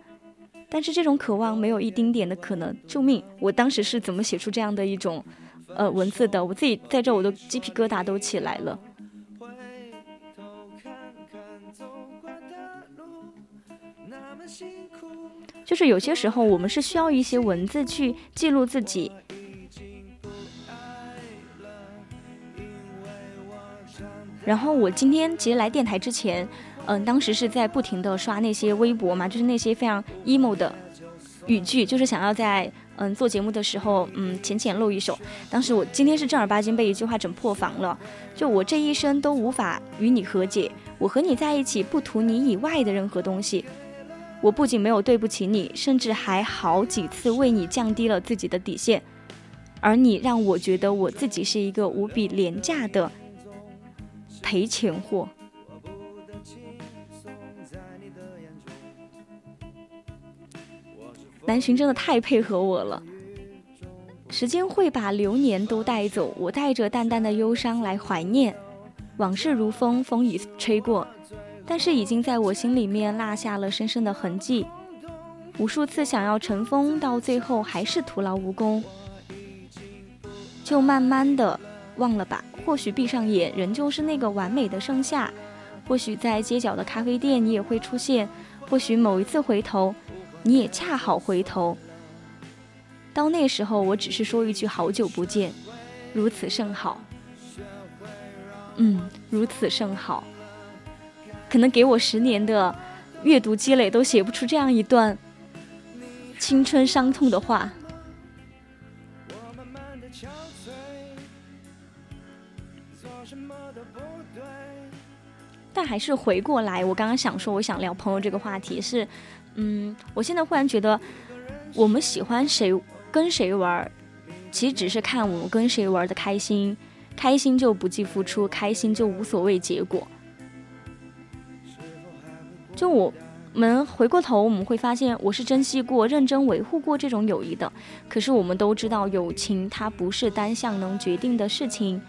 但是这种渴望没有一丁点的可能。救命！我当时是怎么写出这样的一种，呃，文字的？我自己在这我都鸡皮疙瘩都起来了。就是有些时候我们是需要一些文字去记录自己。然后我今天其实来电台之前，嗯，当时是在不停的刷那些微博嘛，就是那些非常 emo 的语句，就是想要在嗯做节目的时候，嗯浅浅露一手。当时我今天是正儿八经被一句话整破防了，就我这一生都无法与你和解，我和你在一起不图你以外的任何东西。我不仅没有对不起你，甚至还好几次为你降低了自己的底线，而你让我觉得我自己是一个无比廉价的。赔钱货，南浔真的太配合我了。时间会把流年都带走，我带着淡淡的忧伤来怀念。往事如风，风已吹过，但是已经在我心里面落下了深深的痕迹。无数次想要乘风，到最后还是徒劳无功，就慢慢的忘了吧。或许闭上眼，仍旧是那个完美的盛夏；或许在街角的咖啡店，你也会出现；或许某一次回头，你也恰好回头。到那时候，我只是说一句“好久不见”，如此甚好。嗯，如此甚好。可能给我十年的阅读积累，都写不出这样一段青春伤痛的话。但还是回过来，我刚刚想说，我想聊朋友这个话题是，嗯，我现在忽然觉得，我们喜欢谁，跟谁玩，其实只是看我们跟谁玩的开心，开心就不计付出，开心就无所谓结果。就我们回过头，我们会发现，我是珍惜过、认真维护过这种友谊的。可是我们都知道，友情它不是单向能决定的事情。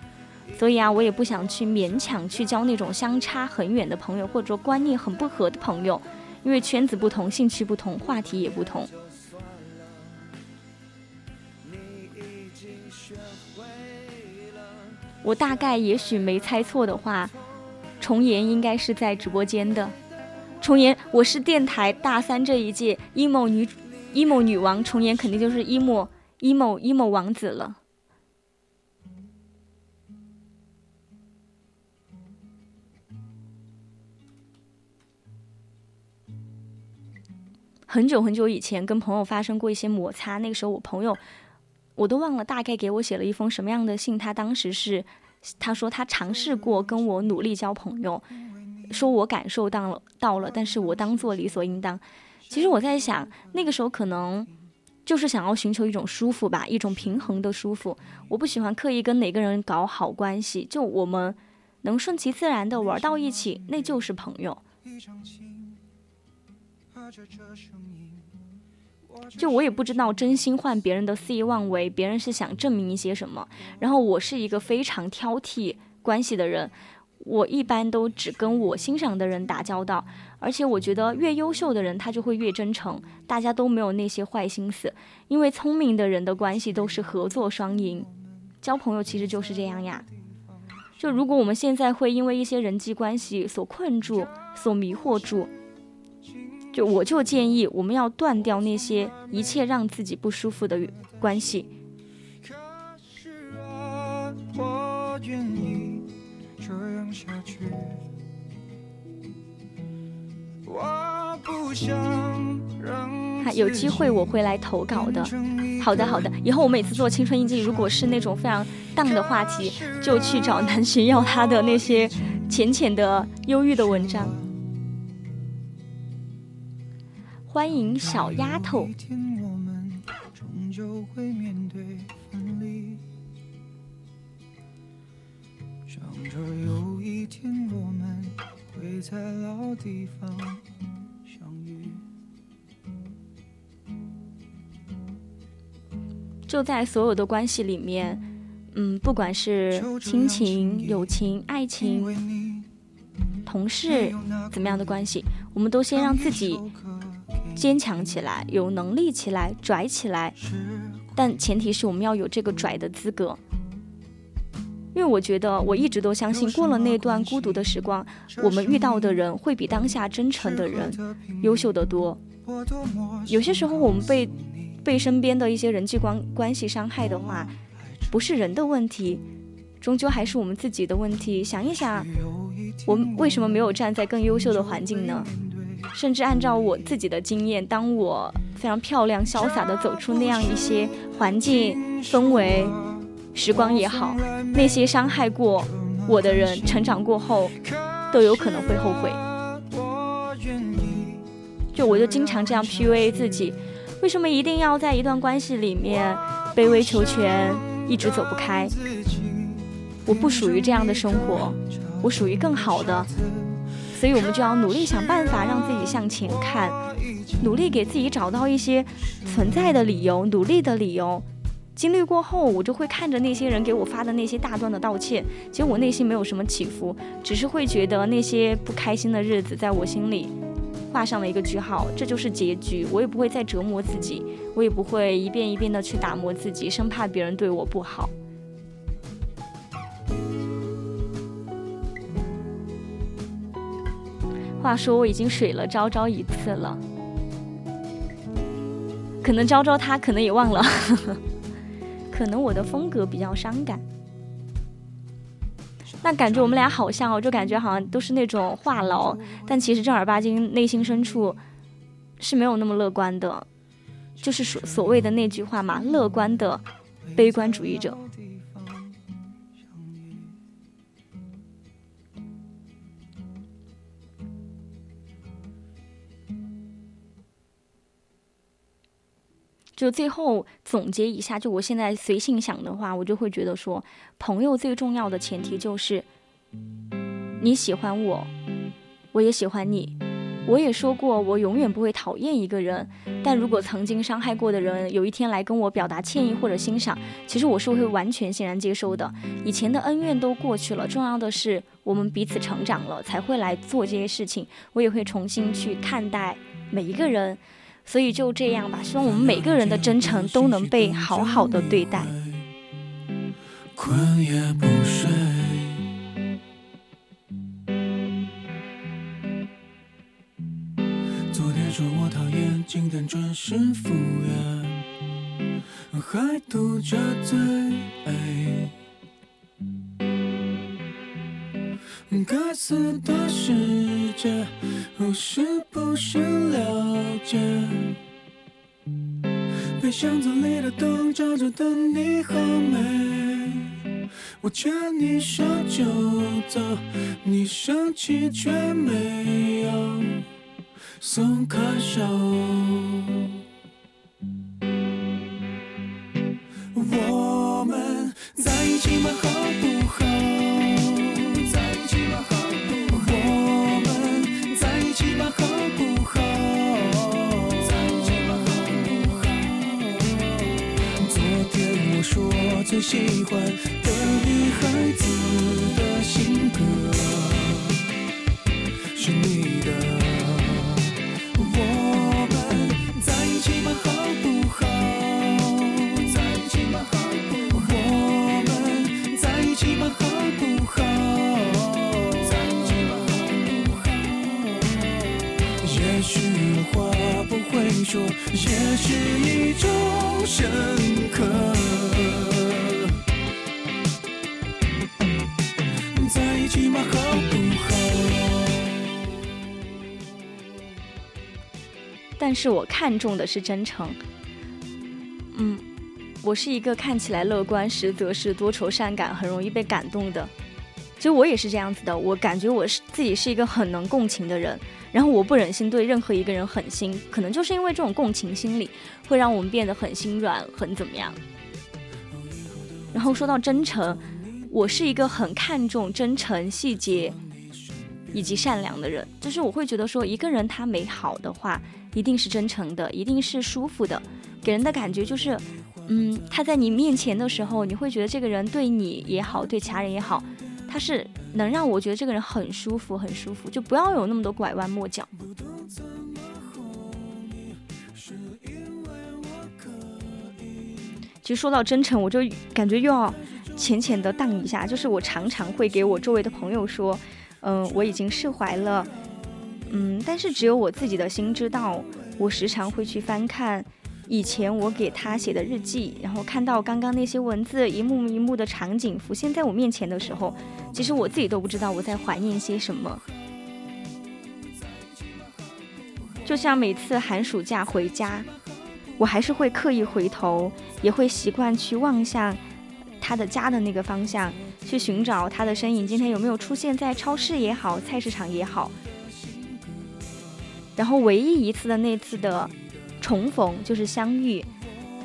所以啊，我也不想去勉强去交那种相差很远的朋友，或者说观念很不合的朋友，因为圈子不同，兴趣不同，话题也不同。我大概也许没猜错的话，重言应该是在直播间的。重言，我是电台大三这一届 emo 女 emo 女王，重言肯定就是 emo emo emo 王子了。很久很久以前，跟朋友发生过一些摩擦。那个时候，我朋友我都忘了大概给我写了一封什么样的信。他当时是，他说他尝试过跟我努力交朋友，说我感受到了到了，但是我当做理所应当。其实我在想，那个时候可能就是想要寻求一种舒服吧，一种平衡的舒服。我不喜欢刻意跟哪个人搞好关系，就我们能顺其自然的玩到一起，那就是朋友。就我也不知道真心换别人的肆意妄为，别人是想证明一些什么。然后我是一个非常挑剔关系的人，我一般都只跟我欣赏的人打交道。而且我觉得越优秀的人他就会越真诚，大家都没有那些坏心思。因为聪明的人的关系都是合作双赢，交朋友其实就是这样呀。就如果我们现在会因为一些人际关系所困住、所迷惑住。就我就建议，我们要断掉那些一切让自己不舒服的关系。哈，有机会我会来投稿的。好的，好的，以后我每次做青春印记，如果是那种非常荡的话题，就去找南浔要他的那些浅浅的忧郁的文章。欢迎小丫头。就在所有的关系里面，嗯，不管是亲情、友情、爱情、同事怎么样的关系，我们都先让自己。坚强起来，有能力起来，拽起来，但前提是我们要有这个拽的资格。因为我觉得，我一直都相信，过了那段孤独的时光，我们遇到的人会比当下真诚的人优秀的多。有些时候，我们被被身边的一些人际关关系伤害的话，不是人的问题，终究还是我们自己的问题。想一想，我们为什么没有站在更优秀的环境呢？甚至按照我自己的经验，当我非常漂亮、潇洒的走出那样一些环境氛围、时光也好，那些伤害过我的人，成长过后都有可能会后悔。就我就经常这样 PUA 自己，为什么一定要在一段关系里面卑微求全，一直走不开？我不属于这样的生活，我属于更好的。所以，我们就要努力想办法让自己向前看，努力给自己找到一些存在的理由、努力的理由。经历过后，我就会看着那些人给我发的那些大段的道歉，其实我内心没有什么起伏，只是会觉得那些不开心的日子在我心里画上了一个句号，这就是结局。我也不会再折磨自己，我也不会一遍一遍的去打磨自己，生怕别人对我不好。话说我已经水了昭昭一次了，可能昭昭他可能也忘了，可能我的风格比较伤感。那感觉我们俩好像哦，就感觉好像都是那种话痨，但其实正儿八经内心深处是没有那么乐观的，就是所所谓的那句话嘛，乐观的悲观主义者。就最后总结一下，就我现在随性想的话，我就会觉得说，朋友最重要的前提就是你喜欢我，我也喜欢你。我也说过，我永远不会讨厌一个人，但如果曾经伤害过的人有一天来跟我表达歉意或者欣赏，其实我是会完全欣然接收的。以前的恩怨都过去了，重要的是我们彼此成长了，才会来做这些事情。我也会重新去看待每一个人。所以就这样吧，希望我们每个人的真诚都能被好好的对待。困也不睡。昨天说我讨厌，今天准时赴约，还嘟着嘴。该死的世界，是不是了解？被箱子里的灯照着的你好美，我牵你手就走，你生气却没有松开手。最喜欢的女孩子的性格是你的。我们在一起吧？好不好？在一起吧？好不好？我们在一起吧？好不好？在一起吧？好不好？也许话不会说，也是一种深刻。但是我看重的是真诚。嗯，我是一个看起来乐观，实则是多愁善感，很容易被感动的。其实我也是这样子的，我感觉我是自己是一个很能共情的人，然后我不忍心对任何一个人狠心，可能就是因为这种共情心理，会让我们变得很心软，很怎么样。然后说到真诚，我是一个很看重真诚细节以及善良的人，就是我会觉得说，一个人他美好的话，一定是真诚的，一定是舒服的，给人的感觉就是，嗯，他在你面前的时候，你会觉得这个人对你也好，对其他人也好，他是能让我觉得这个人很舒服，很舒服，就不要有那么多拐弯抹角。其实说到真诚，我就感觉又要浅浅的荡一下，就是我常常会给我周围的朋友说，嗯、我已经释怀了，嗯，但是只有我自己的心知道。我时常会去翻看以前我给他写的日记，然后看到刚刚那些文字一幕一幕的场景浮现在我面前的时候，其实我自己都不知道我在怀念些什么。就像每次寒暑假回家，我还是会刻意回头，也会习惯去望向他的家的那个方向，去寻找他的身影。今天有没有出现在超市也好，菜市场也好？然后唯一一次的那次的重逢，就是相遇，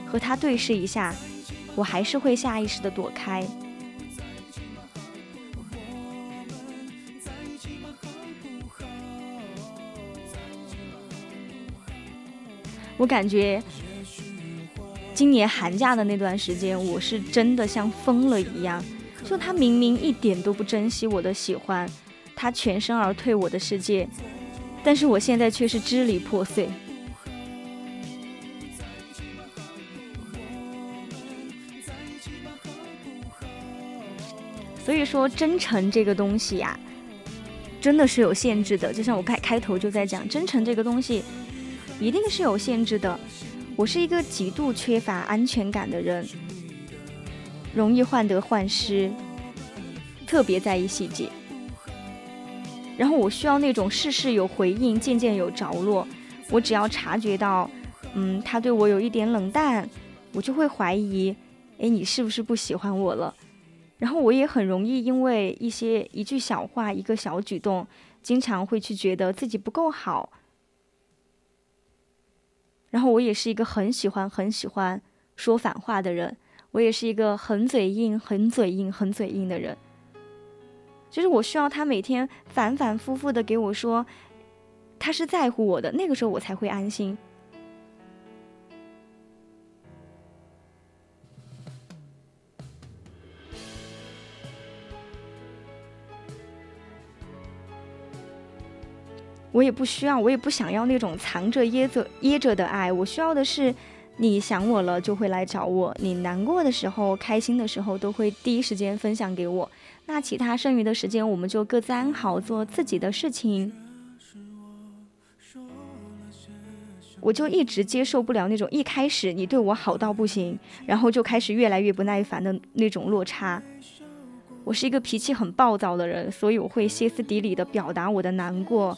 和他对视一下，我还是会下意识的躲开。我感觉今年寒假的那段时间，我是真的像疯了一样。就他明明一点都不珍惜我的喜欢，他全身而退我的世界，但是我现在却是支离破碎。所以说，真诚这个东西呀、真的是有限制的。就像我开开头就在讲，真诚这个东西一定是有限制的。我是一个极度缺乏安全感的人，容易患得患失，特别在意细节。然后我需要那种事事有回应，件件有着落。我只要察觉到，嗯，他对我有一点冷淡，我就会怀疑，哎，你是不是不喜欢我了？然后我也很容易因为一些一句小话、一个小举动，经常会去觉得自己不够好。然后我也是一个很喜欢、很喜欢说反话的人，我也是一个很嘴硬、很嘴硬、很嘴硬的人。就是我需要他每天反反复复的给我说，他是在乎我的，那个时候我才会安心。我也不需要，我也不想要那种藏着掖着掖着的爱。我需要的是，你想我了就会来找我，你难过的时候、开心的时候都会第一时间分享给我。那其他剩余的时间，我们就各自安好，做自己的事情。我就一直接受不了那种一开始你对我好到不行，然后就开始越来越不耐烦的那种落差。我是一个脾气很暴躁的人，所以我会歇斯底里的表达我的难过，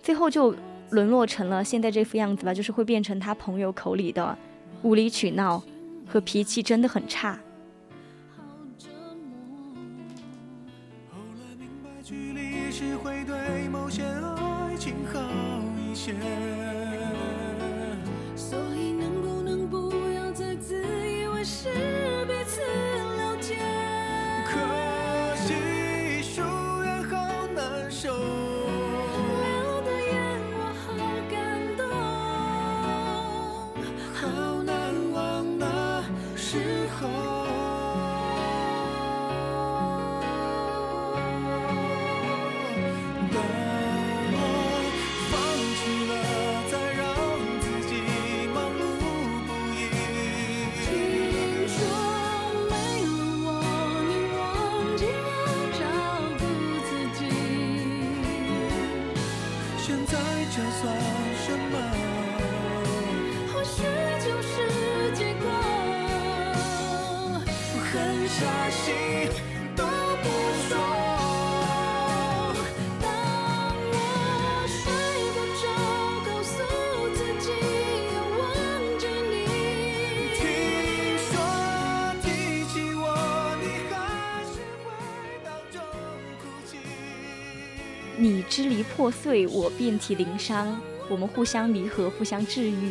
最后就沦落成了现在这副样子吧，就是会变成他朋友口里的无理取闹和脾气真的很差。是会对某些爱情好一些。破碎，我遍体鳞伤，我们互相弥合，互相治愈。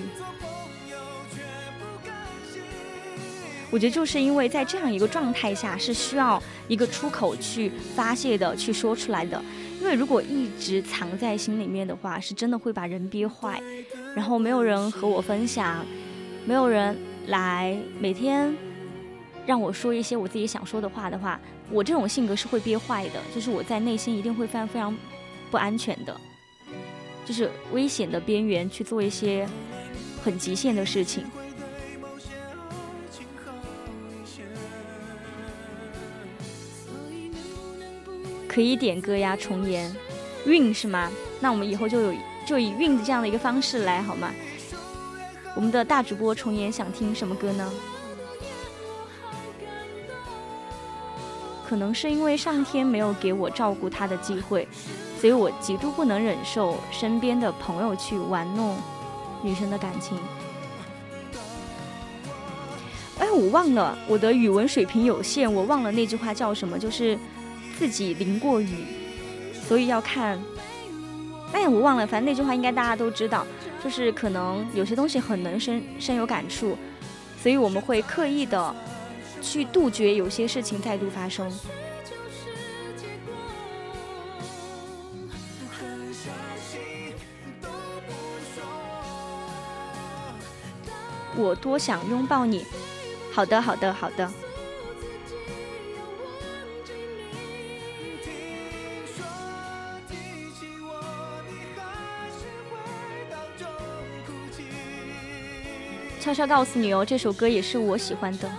我觉得就是因为在这样一个状态下，是需要一个出口去发泄的，去说出来的。因为如果一直藏在心里面的话，是真的会把人憋坏。然后没有人和我分享，没有人来每天让我说一些我自己想说的话的话，我这种性格是会憋坏的。就是我在内心一定会非常非常。不安全的，就是危险的边缘去做一些很极限的事情。可以点歌呀，重言，韵是吗？那我们以后就有就以韵的这样的一个方式来好吗？我们的大主播重言想听什么歌呢？可能是因为上天没有给我照顾他的机会。所以我极度不能忍受身边的朋友去玩弄女生的感情。哎，我忘了我的语文水平有限，我忘了那句话叫什么，就是自己淋过雨，所以要看。哎，我忘了，反正那句话应该大家都知道，就是可能有些东西很能深深有感触，所以我们会刻意的去杜绝有些事情再度发生。我多想拥抱你，好的，好的，好的。悄悄告诉你哦，这首歌也是我喜欢的。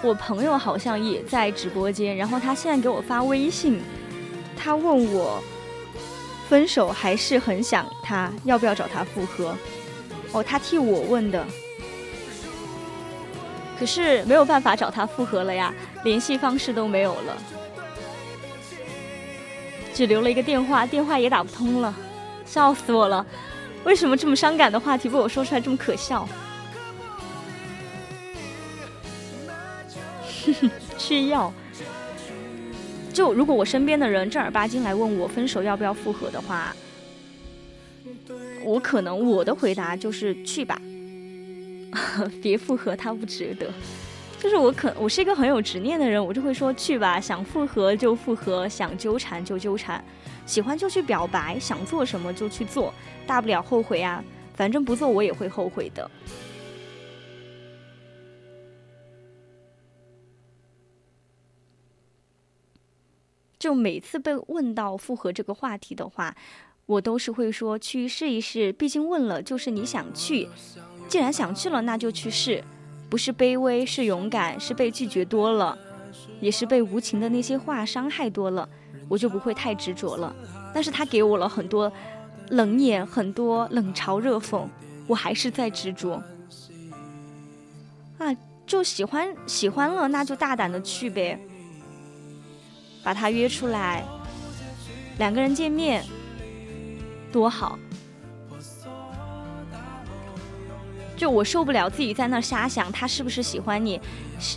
我朋友好像也在直播间，然后他现在给我发微信。他问我分手还是很想他，要不要找他复合？哦，他替我问的。可是没有办法找他复合了呀，联系方式都没有了，只留了一个电话，电话也打不通了，笑死我了！为什么这么伤感的话题被我说出来这么可笑？吃药。就如果我身边的人正儿八经来问我分手要不要复合的话，我可能我的回答就是去吧。别复合，他不值得。就是我可，我是一个很有执念的人，我就会说去吧，想复合就复合，想纠缠就纠缠，喜欢就去表白，想做什么就去做，大不了后悔啊，反正不做我也会后悔的。就每次被问到复合这个话题的话，我都是会说去试一试，毕竟问了就是你想去。既然想去了，那就去试，不是卑微，是勇敢，是被拒绝多了，也是被无情的那些话伤害多了，我就不会太执着了。但是他给我了很多冷眼，很多冷嘲热讽，我还是在执着。啊，就喜欢喜欢了，那就大胆的去呗，把他约出来，两个人见面，多好。就我受不了自己在那瞎想，他是不是喜欢你，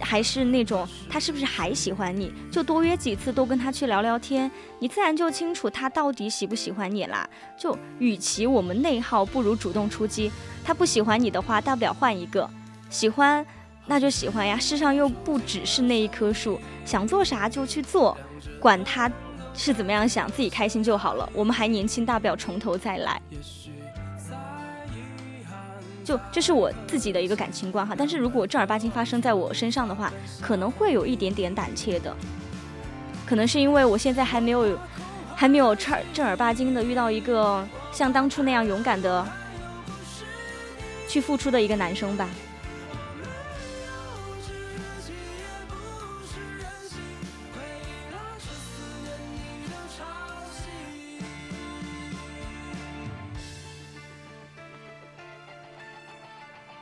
还是那种他是不是还喜欢你？就多约几次，多跟他去聊聊天，你自然就清楚他到底喜不喜欢你啦。就与其我们内耗，不如主动出击。他不喜欢你的话，大不了换一个；喜欢，那就喜欢呀。世上又不只是那一棵树，想做啥就去做，管他是怎么样想，自己开心就好了。我们还年轻，大不了从头再来。就这是我自己的一个感情观哈，但是如果正儿八经发生在我身上的话，可能会有一点点胆怯的，可能是因为我现在还没有，还没有正正儿八经的遇到一个像当初那样勇敢的去付出的一个男生吧。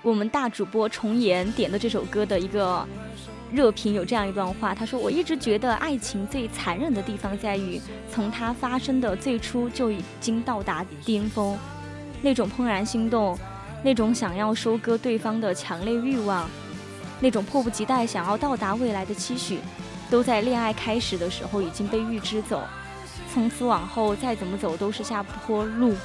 我们大主播重言点的这首歌的一个热评有这样一段话，他说：“我一直觉得爱情最残忍的地方在于，从它发生的最初就已经到达巅峰，那种怦然心动，那种想要收割对方的强烈欲望，那种迫不及待想要到达未来的期许，都在恋爱开始的时候已经被预知走，从此往后再怎么走都是下坡路。”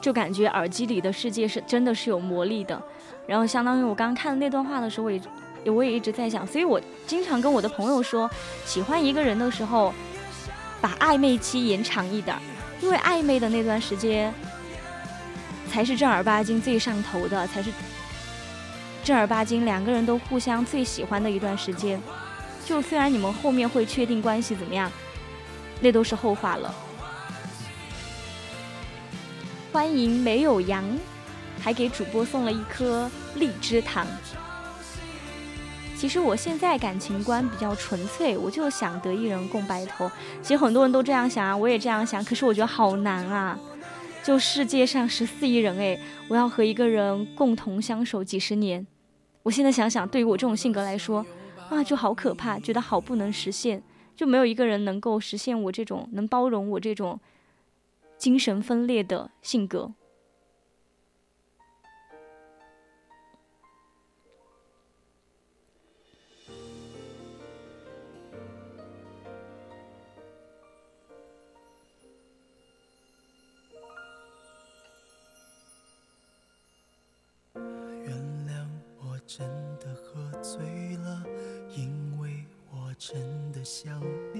就感觉耳机里的世界是真的是有魔力的，然后相当于我刚刚看的那段话的时候，我也我也一直在想，所以我经常跟我的朋友说，喜欢一个人的时候，把暧昧期延长一点，因为暧昧的那段时间才是正儿八经最上头的，才是正儿八经两个人都互相最喜欢的一段时间。就虽然你们后面会确定关系怎么样，那都是后话了。欢迎没有羊，还给主播送了一颗荔枝糖。其实我现在感情观比较纯粹，我就想得一人共白头。其实很多人都这样想啊，我也这样想。可是我觉得好难啊！就世界上十四亿人，哎，我要和一个人共同相守几十年。我现在想想，对于我这种性格来说，啊，就好可怕，觉得好不能实现。就没有一个人能够实现我这种，能包容我这种。精神分裂的性格。原谅我真的喝醉了，因为我真的想你。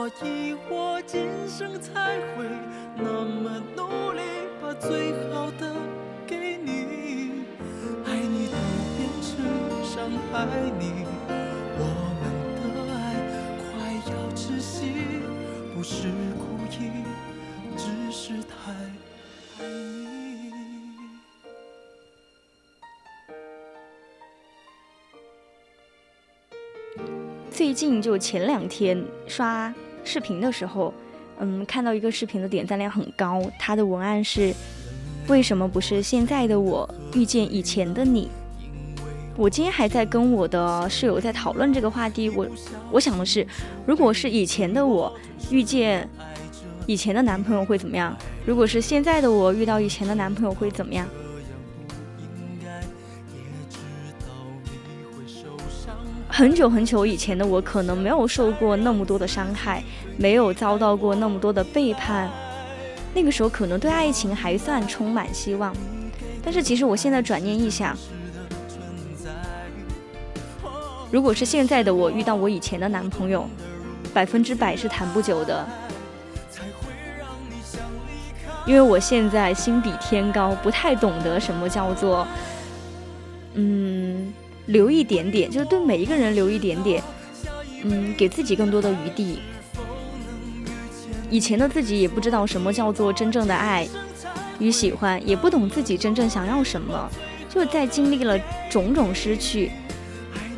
所以我今生才会那么努力，把最好的给你。爱你都变成伤害你，我们的爱快要窒息，不是故意，只是太爱你。最近就前两天刷视频的时候，嗯，看到一个视频的点赞量很高，它的文案是：为什么不是现在的我遇见以前的你？我今天还在跟我的室友在讨论这个话题，我我想的是，如果是以前的我遇见以前的男朋友会怎么样？如果是现在的我遇到以前的男朋友会怎么样？很久很久以前的我，可能没有受过那么多的伤害，没有遭到过那么多的背叛。那个时候可能对爱情还算充满希望，但是其实我现在转念一想，如果是现在的我遇到我以前的男朋友，百分之百是谈不久的。因为我现在心比天高，不太懂得什么叫做，嗯。留一点点，就是对每一个人留一点点，嗯，给自己更多的余地。以前的自己也不知道什么叫做真正的爱与喜欢，也不懂自己真正想要什么。就在经历了种种失去、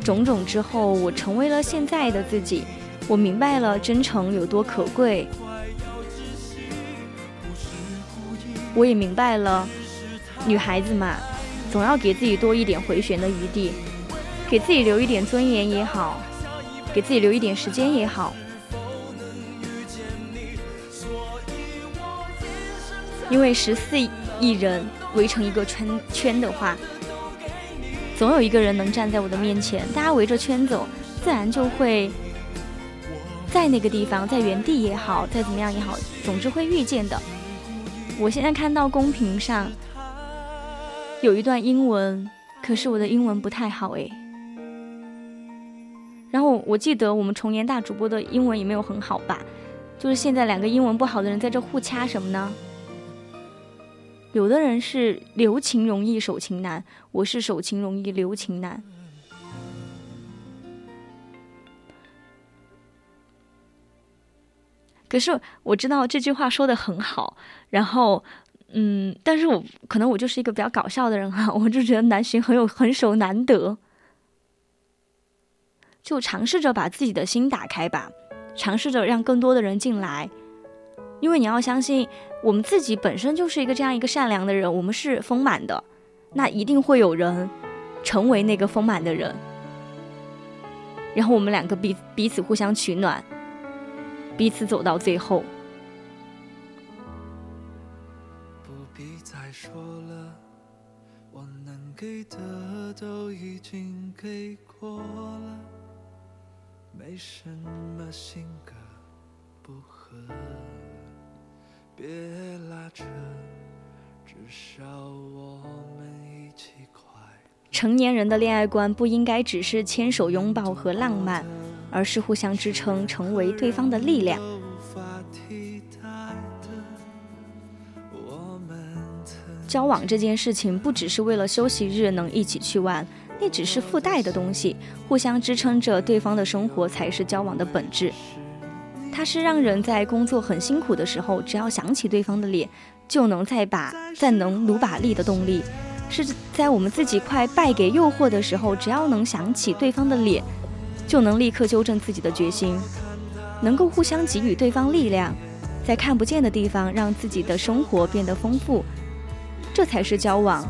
种种之后，我成为了现在的自己。我明白了真诚有多可贵，我也明白了，女孩子嘛，总要给自己多一点回旋的余地。给自己留一点尊严也好，给自己留一点时间也好，因为十四亿人围成一个圈圈的话，总有一个人能站在我的面前。大家围着圈走，自然就会在那个地方，在原地也好，再怎么样也好，总之会遇见的。我现在看到公屏上有一段英文，可是我的英文不太好诶。我记得我们重言大主播的英文也没有很好吧，就是现在两个英文不好的人在这互掐什么呢？有的人是留情容易守情难，我是守情容易留情难。可是我知道这句话说的很好，然后嗯，但是我可能我就是一个比较搞笑的人哈，我就觉得难寻很有很守难得。就尝试着把自己的心打开吧，尝试着让更多的人进来，因为你要相信，我们自己本身就是一个这样一个善良的人，我们是丰满的，那一定会有人成为那个丰满的人，然后我们两个彼彼此互相取暖，彼此走到最后。不必再说了，我能给的都已经给过了。没什么性格不合，别拉扯，至少我们一起快。成年人的恋爱观不应该只是牵手拥抱和浪漫，而是互相支撑，成为对方的力量。交往这件事情不只是为了休息日能一起去玩。那只是附带的东西，互相支撑着对方的生活才是交往的本质。它是让人在工作很辛苦的时候，只要想起对方的脸，就能再把再能努把力的动力，是在我们自己快败给诱惑的时候，只要能想起对方的脸，就能立刻纠正自己的决心，能够互相给予对方力量，在看不见的地方让自己的生活变得丰富，这才是交往。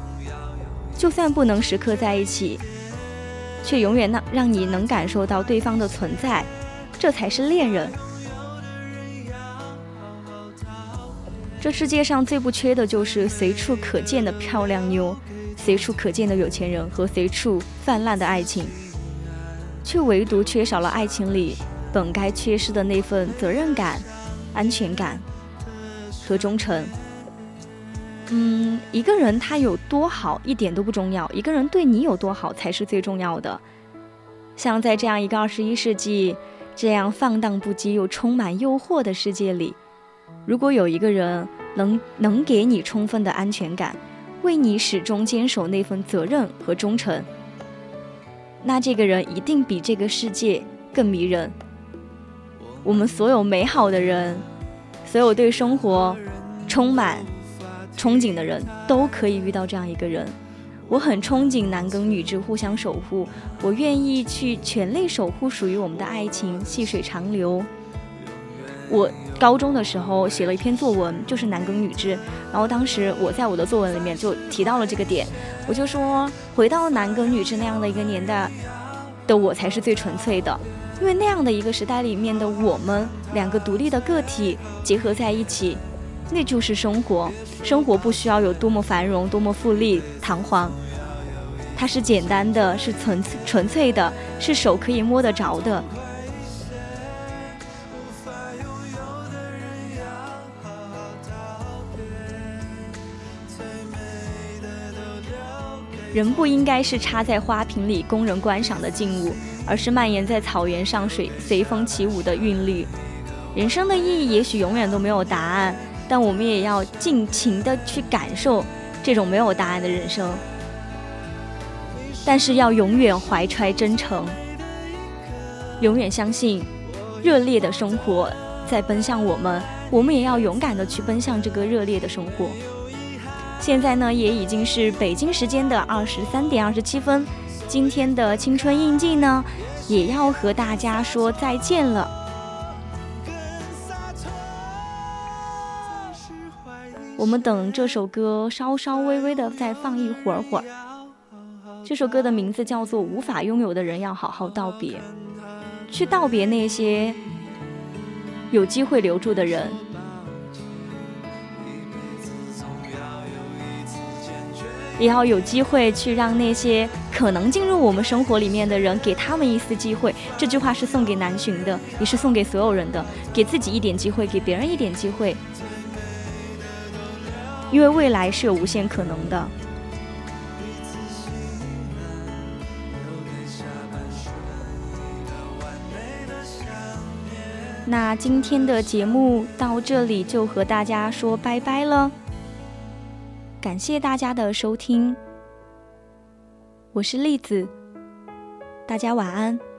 就算不能时刻在一起，却永远让让你能感受到对方的存在，这才是恋人。这世界上最不缺的就是随处可见的漂亮妞，随处可见的有钱人和随处泛滥的爱情，却唯独缺少了爱情里本该缺失的那份责任感、安全感和忠诚。嗯，一个人他有多好一点都不重要，一个人对你有多好才是最重要的。像在这样一个二十一世纪，这样放荡不羁又充满诱惑的世界里。如果有一个人能能给你充分的安全感，为你始终坚守那份责任和忠诚，那这个人一定比这个世界更迷人。我们所有美好的人，所有对生活充满憧憬的人，都可以遇到这样一个人。我很憧憬男耕女织互相守护，我愿意去全力守护属于我们的爱情，细水长流。我。高中的时候写了一篇作文，就是男耕女织。然后当时我在我的作文里面就提到了这个点，我就说回到男耕女织那样的一个年代的我才是最纯粹的，因为那样的一个时代里面的我们两个独立的个体结合在一起，那就是生活。生活不需要有多么繁荣、多么富丽堂皇，它是简单的，是纯纯粹的，是手可以摸得着的。人不应该是插在花瓶里供人观赏的静物，而是蔓延在草原上水随风起舞的韵律。人生的意义也许永远都没有答案，但我们也要尽情的去感受这种没有答案的人生。但是要永远怀揣真诚，永远相信热烈的生活在奔向我们，我们也要勇敢的去奔向这个热烈的生活。现在呢，也已经是北京时间的二十三点二十七分。今天的青春印记呢，也要和大家说再见了。我们等这首歌稍稍微微的再放一会儿会儿。这首歌的名字叫做《无法拥有的人要好好道别》，去道别那些有机会留住的人。也要有机会去让那些可能进入我们生活里面的人，给他们一丝机会。这句话是送给南浔的，也是送给所有人的。给自己一点机会，给别人一点机会，因为未来是有无限可能的。那今天的节目到这里就和大家说拜拜了。感谢大家的收听，我是栗子，大家晚安。